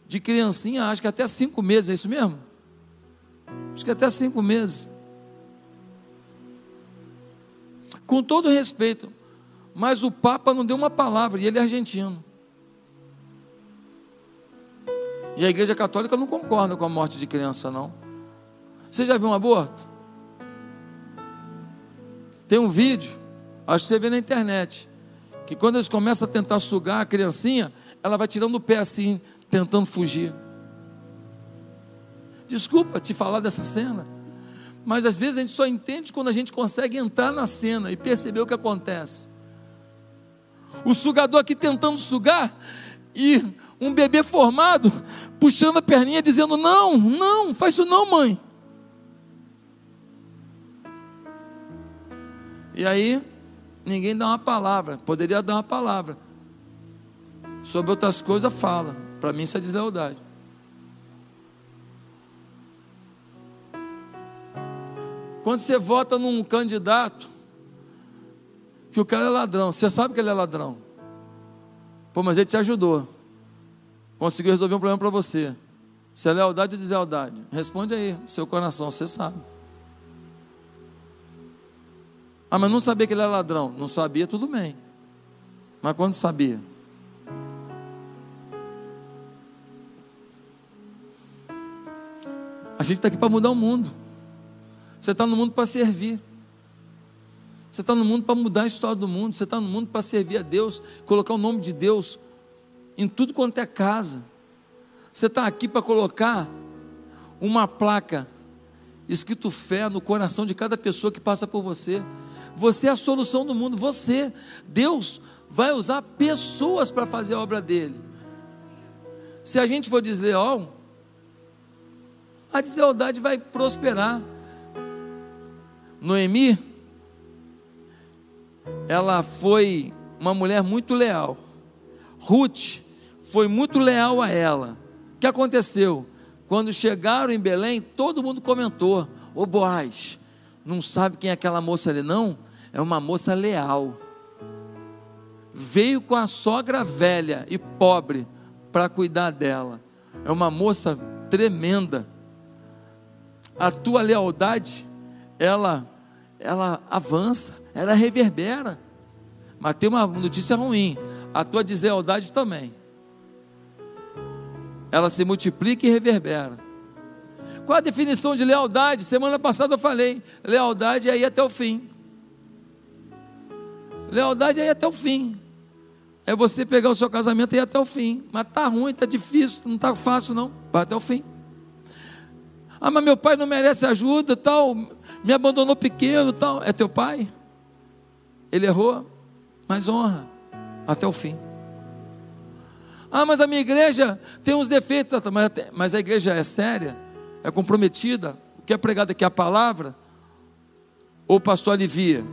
de criancinha, acho que até cinco meses, é isso mesmo? Acho que até cinco meses. Com todo respeito, mas o Papa não deu uma palavra, e ele é argentino. E a Igreja Católica não concorda com a morte de criança, não. Você já viu um aborto? Tem um vídeo, acho que você vê na internet, que quando eles começam a tentar sugar a criancinha, ela vai tirando o pé assim, tentando fugir. Desculpa te falar dessa cena, mas às vezes a gente só entende quando a gente consegue entrar na cena e perceber o que acontece. O sugador aqui tentando sugar e um bebê formado puxando a perninha dizendo: Não, não, faz isso não, mãe. E aí, ninguém dá uma palavra, poderia dar uma palavra. Sobre outras coisas, fala. Para mim, isso é deslealdade. Quando você vota num candidato, que o cara é ladrão, você sabe que ele é ladrão. Pô, mas ele te ajudou. Conseguiu resolver um problema para você. Se é lealdade ou deslealdade? Responde aí, seu coração, você sabe. Ah, mas não sabia que ele era ladrão. Não sabia, tudo bem. Mas quando sabia? A gente está aqui para mudar o mundo. Você está no mundo para servir. Você está no mundo para mudar a história do mundo. Você está no mundo para servir a Deus, colocar o nome de Deus em tudo quanto é casa. Você está aqui para colocar uma placa escrito fé no coração de cada pessoa que passa por você. Você é a solução do mundo. Você, Deus, vai usar pessoas para fazer a obra dele. Se a gente for desleal, a deslealdade vai prosperar. Noemi, ela foi uma mulher muito leal. Ruth foi muito leal a ela. O que aconteceu? Quando chegaram em Belém, todo mundo comentou: Ô Boaz, não sabe quem é aquela moça ali, não? É uma moça leal. Veio com a sogra velha e pobre para cuidar dela. É uma moça tremenda. A tua lealdade, ela, ela avança, ela reverbera. Mas tem uma notícia ruim: a tua deslealdade também. Ela se multiplica e reverbera. Qual a definição de lealdade? Semana passada eu falei: lealdade é ir até o fim. Lealdade é ir até o fim. É você pegar o seu casamento e ir até o fim. Mas tá ruim, tá difícil, não tá fácil não. Vai até o fim. Ah, mas meu pai não merece ajuda, tal, me abandonou pequeno, tal. É teu pai? Ele errou, mas honra até o fim. Ah, mas a minha igreja tem uns defeitos, mas a igreja é séria, é comprometida. O que é pregado aqui é a palavra? Ou o pastor alivia?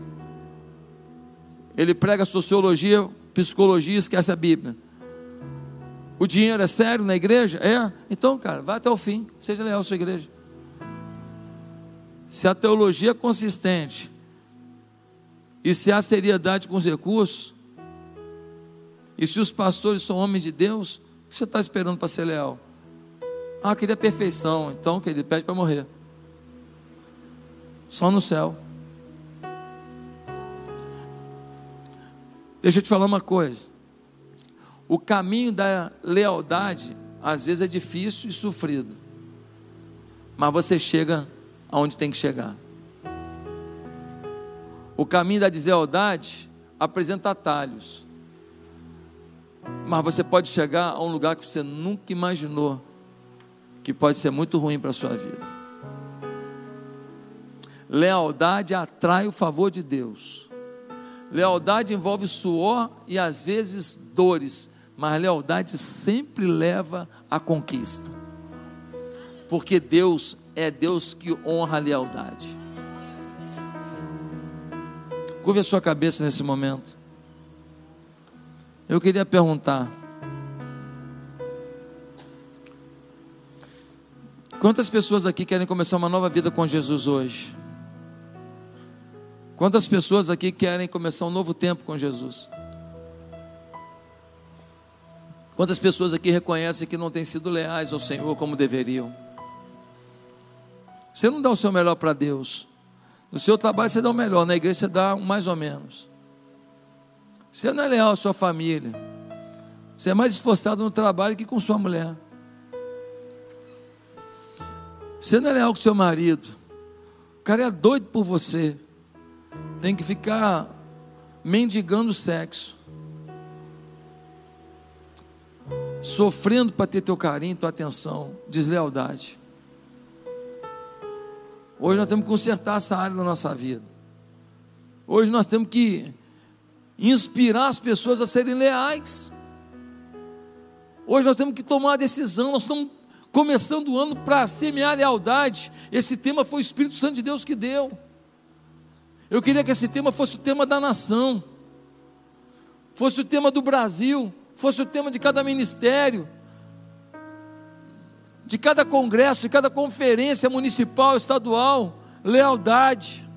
Ele prega sociologia, psicologia, esquece a Bíblia. O dinheiro é sério na igreja? É? Então, cara, vá até o fim, seja leal à sua igreja. Se a teologia é consistente e se há seriedade com os recursos, e se os pastores são homens de Deus, o que você está esperando para ser leal? Ah, queria perfeição, então, que ele pede para morrer. Só no céu. Deixa eu te falar uma coisa. O caminho da lealdade, às vezes, é difícil e sofrido. Mas você chega aonde tem que chegar. O caminho da deslealdade apresenta atalhos. Mas você pode chegar a um lugar que você nunca imaginou que pode ser muito ruim para a sua vida. Lealdade atrai o favor de Deus. Lealdade envolve suor e às vezes dores, mas lealdade sempre leva à conquista. Porque Deus é Deus que honra a lealdade. Curve a sua cabeça nesse momento. Eu queria perguntar: quantas pessoas aqui querem começar uma nova vida com Jesus hoje? Quantas pessoas aqui querem começar um novo tempo com Jesus? Quantas pessoas aqui reconhecem que não têm sido leais ao Senhor como deveriam? Você não dá o seu melhor para Deus. No seu trabalho você dá o melhor, na igreja você dá mais ou menos. Você não é leal à sua família. Você é mais esforçado no trabalho que com sua mulher. Você não é leal com seu marido. O cara é doido por você. Tem que ficar mendigando sexo. Sofrendo para ter teu carinho, tua atenção, deslealdade. Hoje nós temos que consertar essa área da nossa vida. Hoje nós temos que inspirar as pessoas a serem leais. Hoje nós temos que tomar a decisão, nós estamos começando o ano para semear lealdade. Esse tema foi o Espírito Santo de Deus que deu. Eu queria que esse tema fosse o tema da nação, fosse o tema do Brasil, fosse o tema de cada ministério, de cada congresso, de cada conferência municipal, estadual, lealdade.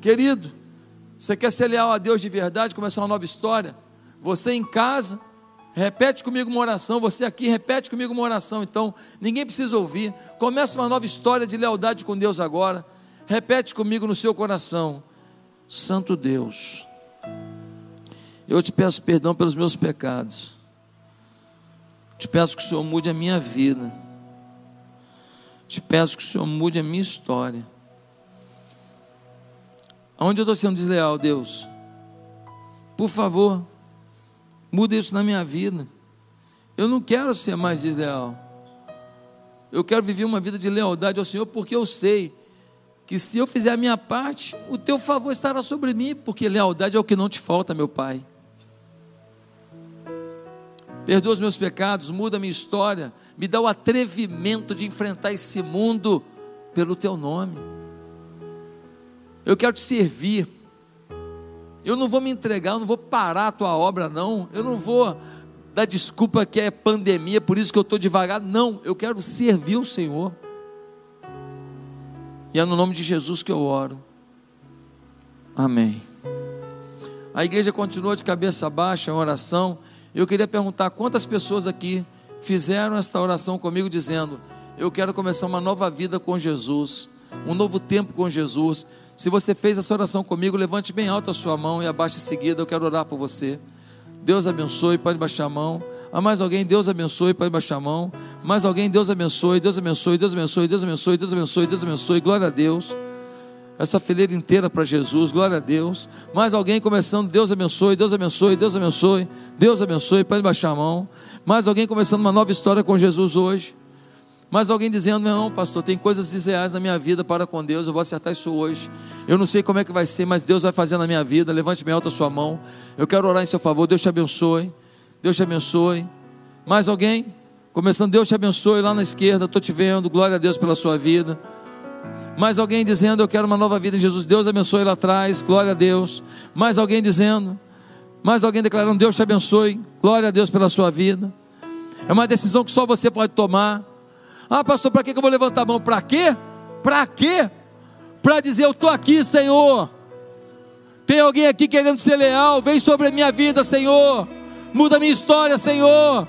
Querido, você quer ser leal a Deus de verdade, começar uma nova história? Você em casa, repete comigo uma oração. Você aqui, repete comigo uma oração. Então, ninguém precisa ouvir. Começa uma nova história de lealdade com Deus agora. Repete comigo no seu coração: Santo Deus, eu te peço perdão pelos meus pecados. Te peço que o Senhor mude a minha vida. Te peço que o Senhor mude a minha história. Onde eu estou sendo desleal, Deus? Por favor, muda isso na minha vida. Eu não quero ser mais desleal. Eu quero viver uma vida de lealdade ao Senhor, porque eu sei que se eu fizer a minha parte, o teu favor estará sobre mim, porque lealdade é o que não te falta, meu Pai. Perdoa os meus pecados, muda a minha história, me dá o atrevimento de enfrentar esse mundo pelo teu nome. Eu quero te servir. Eu não vou me entregar, eu não vou parar a tua obra, não. Eu não vou dar desculpa que é pandemia, por isso que eu estou devagar. Não, eu quero servir o Senhor. E é no nome de Jesus que eu oro. Amém. A igreja continua de cabeça baixa em oração. Eu queria perguntar quantas pessoas aqui fizeram esta oração comigo, dizendo: Eu quero começar uma nova vida com Jesus, um novo tempo com Jesus. Se você fez essa oração comigo, levante bem alto a sua mão e abaixe em seguida. Eu quero orar por você. Deus abençoe, pode baixar a mão. Há mais alguém? Deus abençoe, pode baixar a mão. Mais alguém? Deus abençoe, Deus abençoe, Deus abençoe, Deus abençoe, Deus abençoe, Deus abençoe. Glória a Deus. Essa fileira inteira para Jesus, glória a Deus. Mais alguém começando, Deus abençoe, Deus abençoe, Deus abençoe, Deus abençoe, pode baixar a mão. Mais alguém começando uma nova história com Jesus hoje. Mais alguém dizendo: Não, pastor, tem coisas desleais na minha vida para com Deus, eu vou acertar isso hoje. Eu não sei como é que vai ser, mas Deus vai fazer na minha vida. Levante bem alta a sua mão. Eu quero orar em seu favor. Deus te abençoe. Deus te abençoe. Mais alguém? Começando, Deus te abençoe lá na esquerda. Estou te vendo. Glória a Deus pela sua vida. Mais alguém dizendo: Eu quero uma nova vida em Jesus. Deus abençoe lá atrás. Glória a Deus. Mais alguém dizendo. Mais alguém declarando: Deus te abençoe. Glória a Deus pela sua vida. É uma decisão que só você pode tomar. Ah, pastor, para que eu vou levantar a mão? Para quê? Para quê? Para dizer: Eu estou aqui, Senhor. Tem alguém aqui querendo ser leal? Vem sobre a minha vida, Senhor. Muda a minha história, Senhor.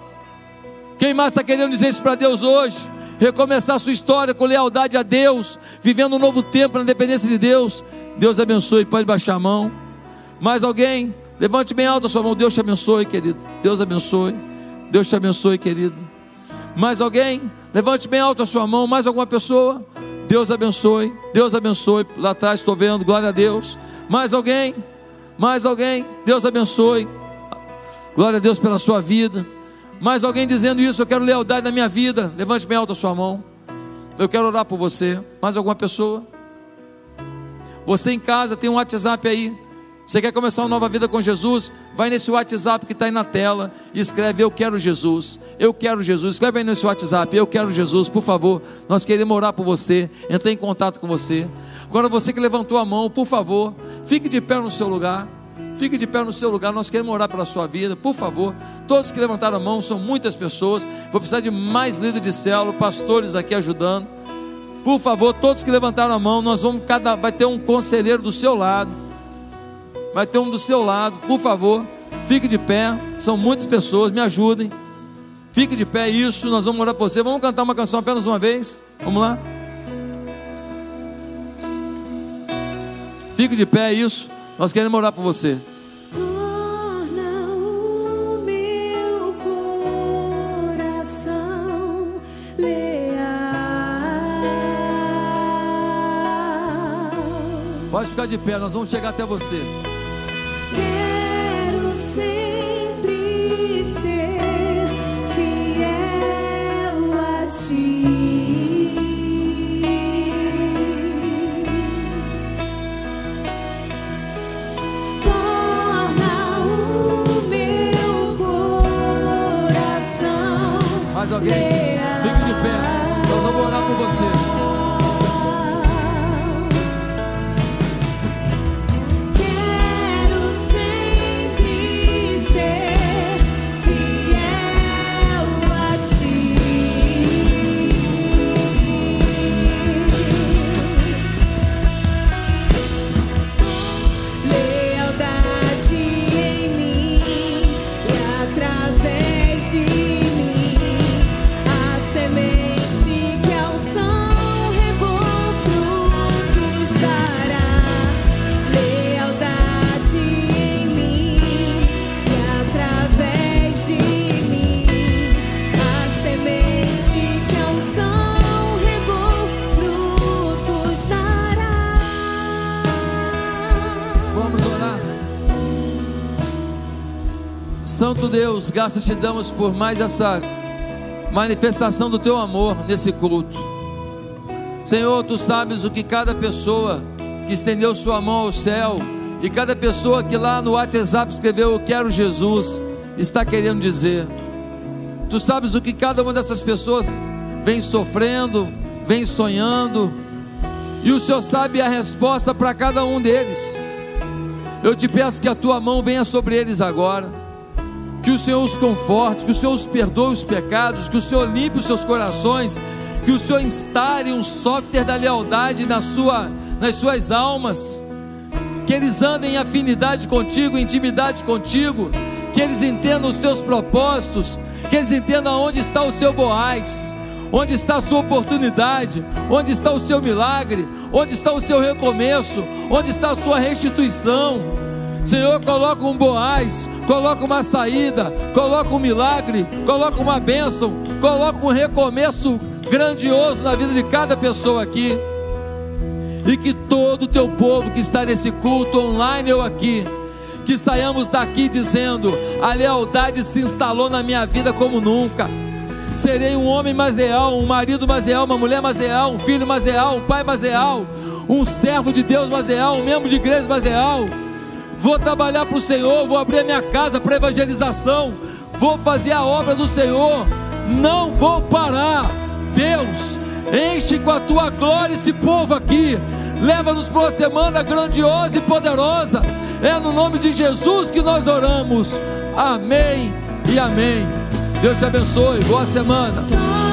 Quem mais está querendo dizer isso para Deus hoje? Recomeçar a sua história com lealdade a Deus, vivendo um novo tempo na dependência de Deus. Deus abençoe, pode baixar a mão. Mais alguém? Levante bem alto a sua mão. Deus te abençoe, querido. Deus abençoe. Deus te abençoe, querido. Mais alguém? Levante bem alto a sua mão. Mais alguma pessoa? Deus abençoe. Deus abençoe. Lá atrás estou vendo. Glória a Deus. Mais alguém? Mais alguém? Deus abençoe. Glória a Deus pela sua vida. Mais alguém dizendo isso, eu quero lealdade na minha vida. Levante bem alto a sua mão. Eu quero orar por você. Mais alguma pessoa? Você em casa tem um WhatsApp aí. Você quer começar uma nova vida com Jesus? Vai nesse WhatsApp que está aí na tela e escreve: Eu quero Jesus. Eu quero Jesus. Escreve aí nesse WhatsApp: Eu quero Jesus, por favor. Nós queremos orar por você. Entrar em contato com você. Agora, você que levantou a mão, por favor, fique de pé no seu lugar. Fique de pé no seu lugar, nós queremos orar pela sua vida, por favor. Todos que levantaram a mão, são muitas pessoas. Vou precisar de mais líderes de célula, pastores aqui ajudando. Por favor, todos que levantaram a mão, nós vamos cada vai ter um conselheiro do seu lado. Vai ter um do seu lado, por favor. Fique de pé. São muitas pessoas, me ajudem. Fique de pé, isso, nós vamos orar por você. Vamos cantar uma canção apenas uma vez. Vamos lá. Fique de pé, isso. Nós queremos orar por você. Torna o meu coração leal. Pode ficar de pé, nós vamos chegar até você. Mais Deus, graças te damos por mais essa manifestação do teu amor nesse culto. Senhor, tu sabes o que cada pessoa que estendeu sua mão ao céu e cada pessoa que lá no WhatsApp escreveu Eu quero Jesus está querendo dizer. Tu sabes o que cada uma dessas pessoas vem sofrendo, vem sonhando, e o Senhor sabe a resposta para cada um deles. Eu te peço que a tua mão venha sobre eles agora, que o Senhor os conforte, que o Senhor os perdoe os pecados, que o Senhor limpe os seus corações, que o Senhor instale um software da lealdade na sua, nas suas almas, que eles andem em afinidade contigo, em intimidade contigo, que eles entendam os teus propósitos, que eles entendam onde está o seu Boaz Onde está a sua oportunidade? Onde está o seu milagre? Onde está o seu recomeço? Onde está a sua restituição? Senhor, coloca um Boaz, coloca uma saída, coloca um milagre, coloca uma bênção, coloca um recomeço grandioso na vida de cada pessoa aqui. E que todo o teu povo que está nesse culto online ou aqui, que saiamos daqui dizendo: a lealdade se instalou na minha vida como nunca serei um homem mais leal, um marido mais leal, uma mulher mais leal, um filho mais leal, um pai mais leal, um servo de Deus mais leal, um membro de igreja mais leal. Vou trabalhar para o Senhor, vou abrir a minha casa para evangelização, vou fazer a obra do Senhor, não vou parar. Deus, enche com a tua glória esse povo aqui, leva-nos para uma semana grandiosa e poderosa. É no nome de Jesus que nós oramos. Amém e amém. Deus te abençoe. Boa semana.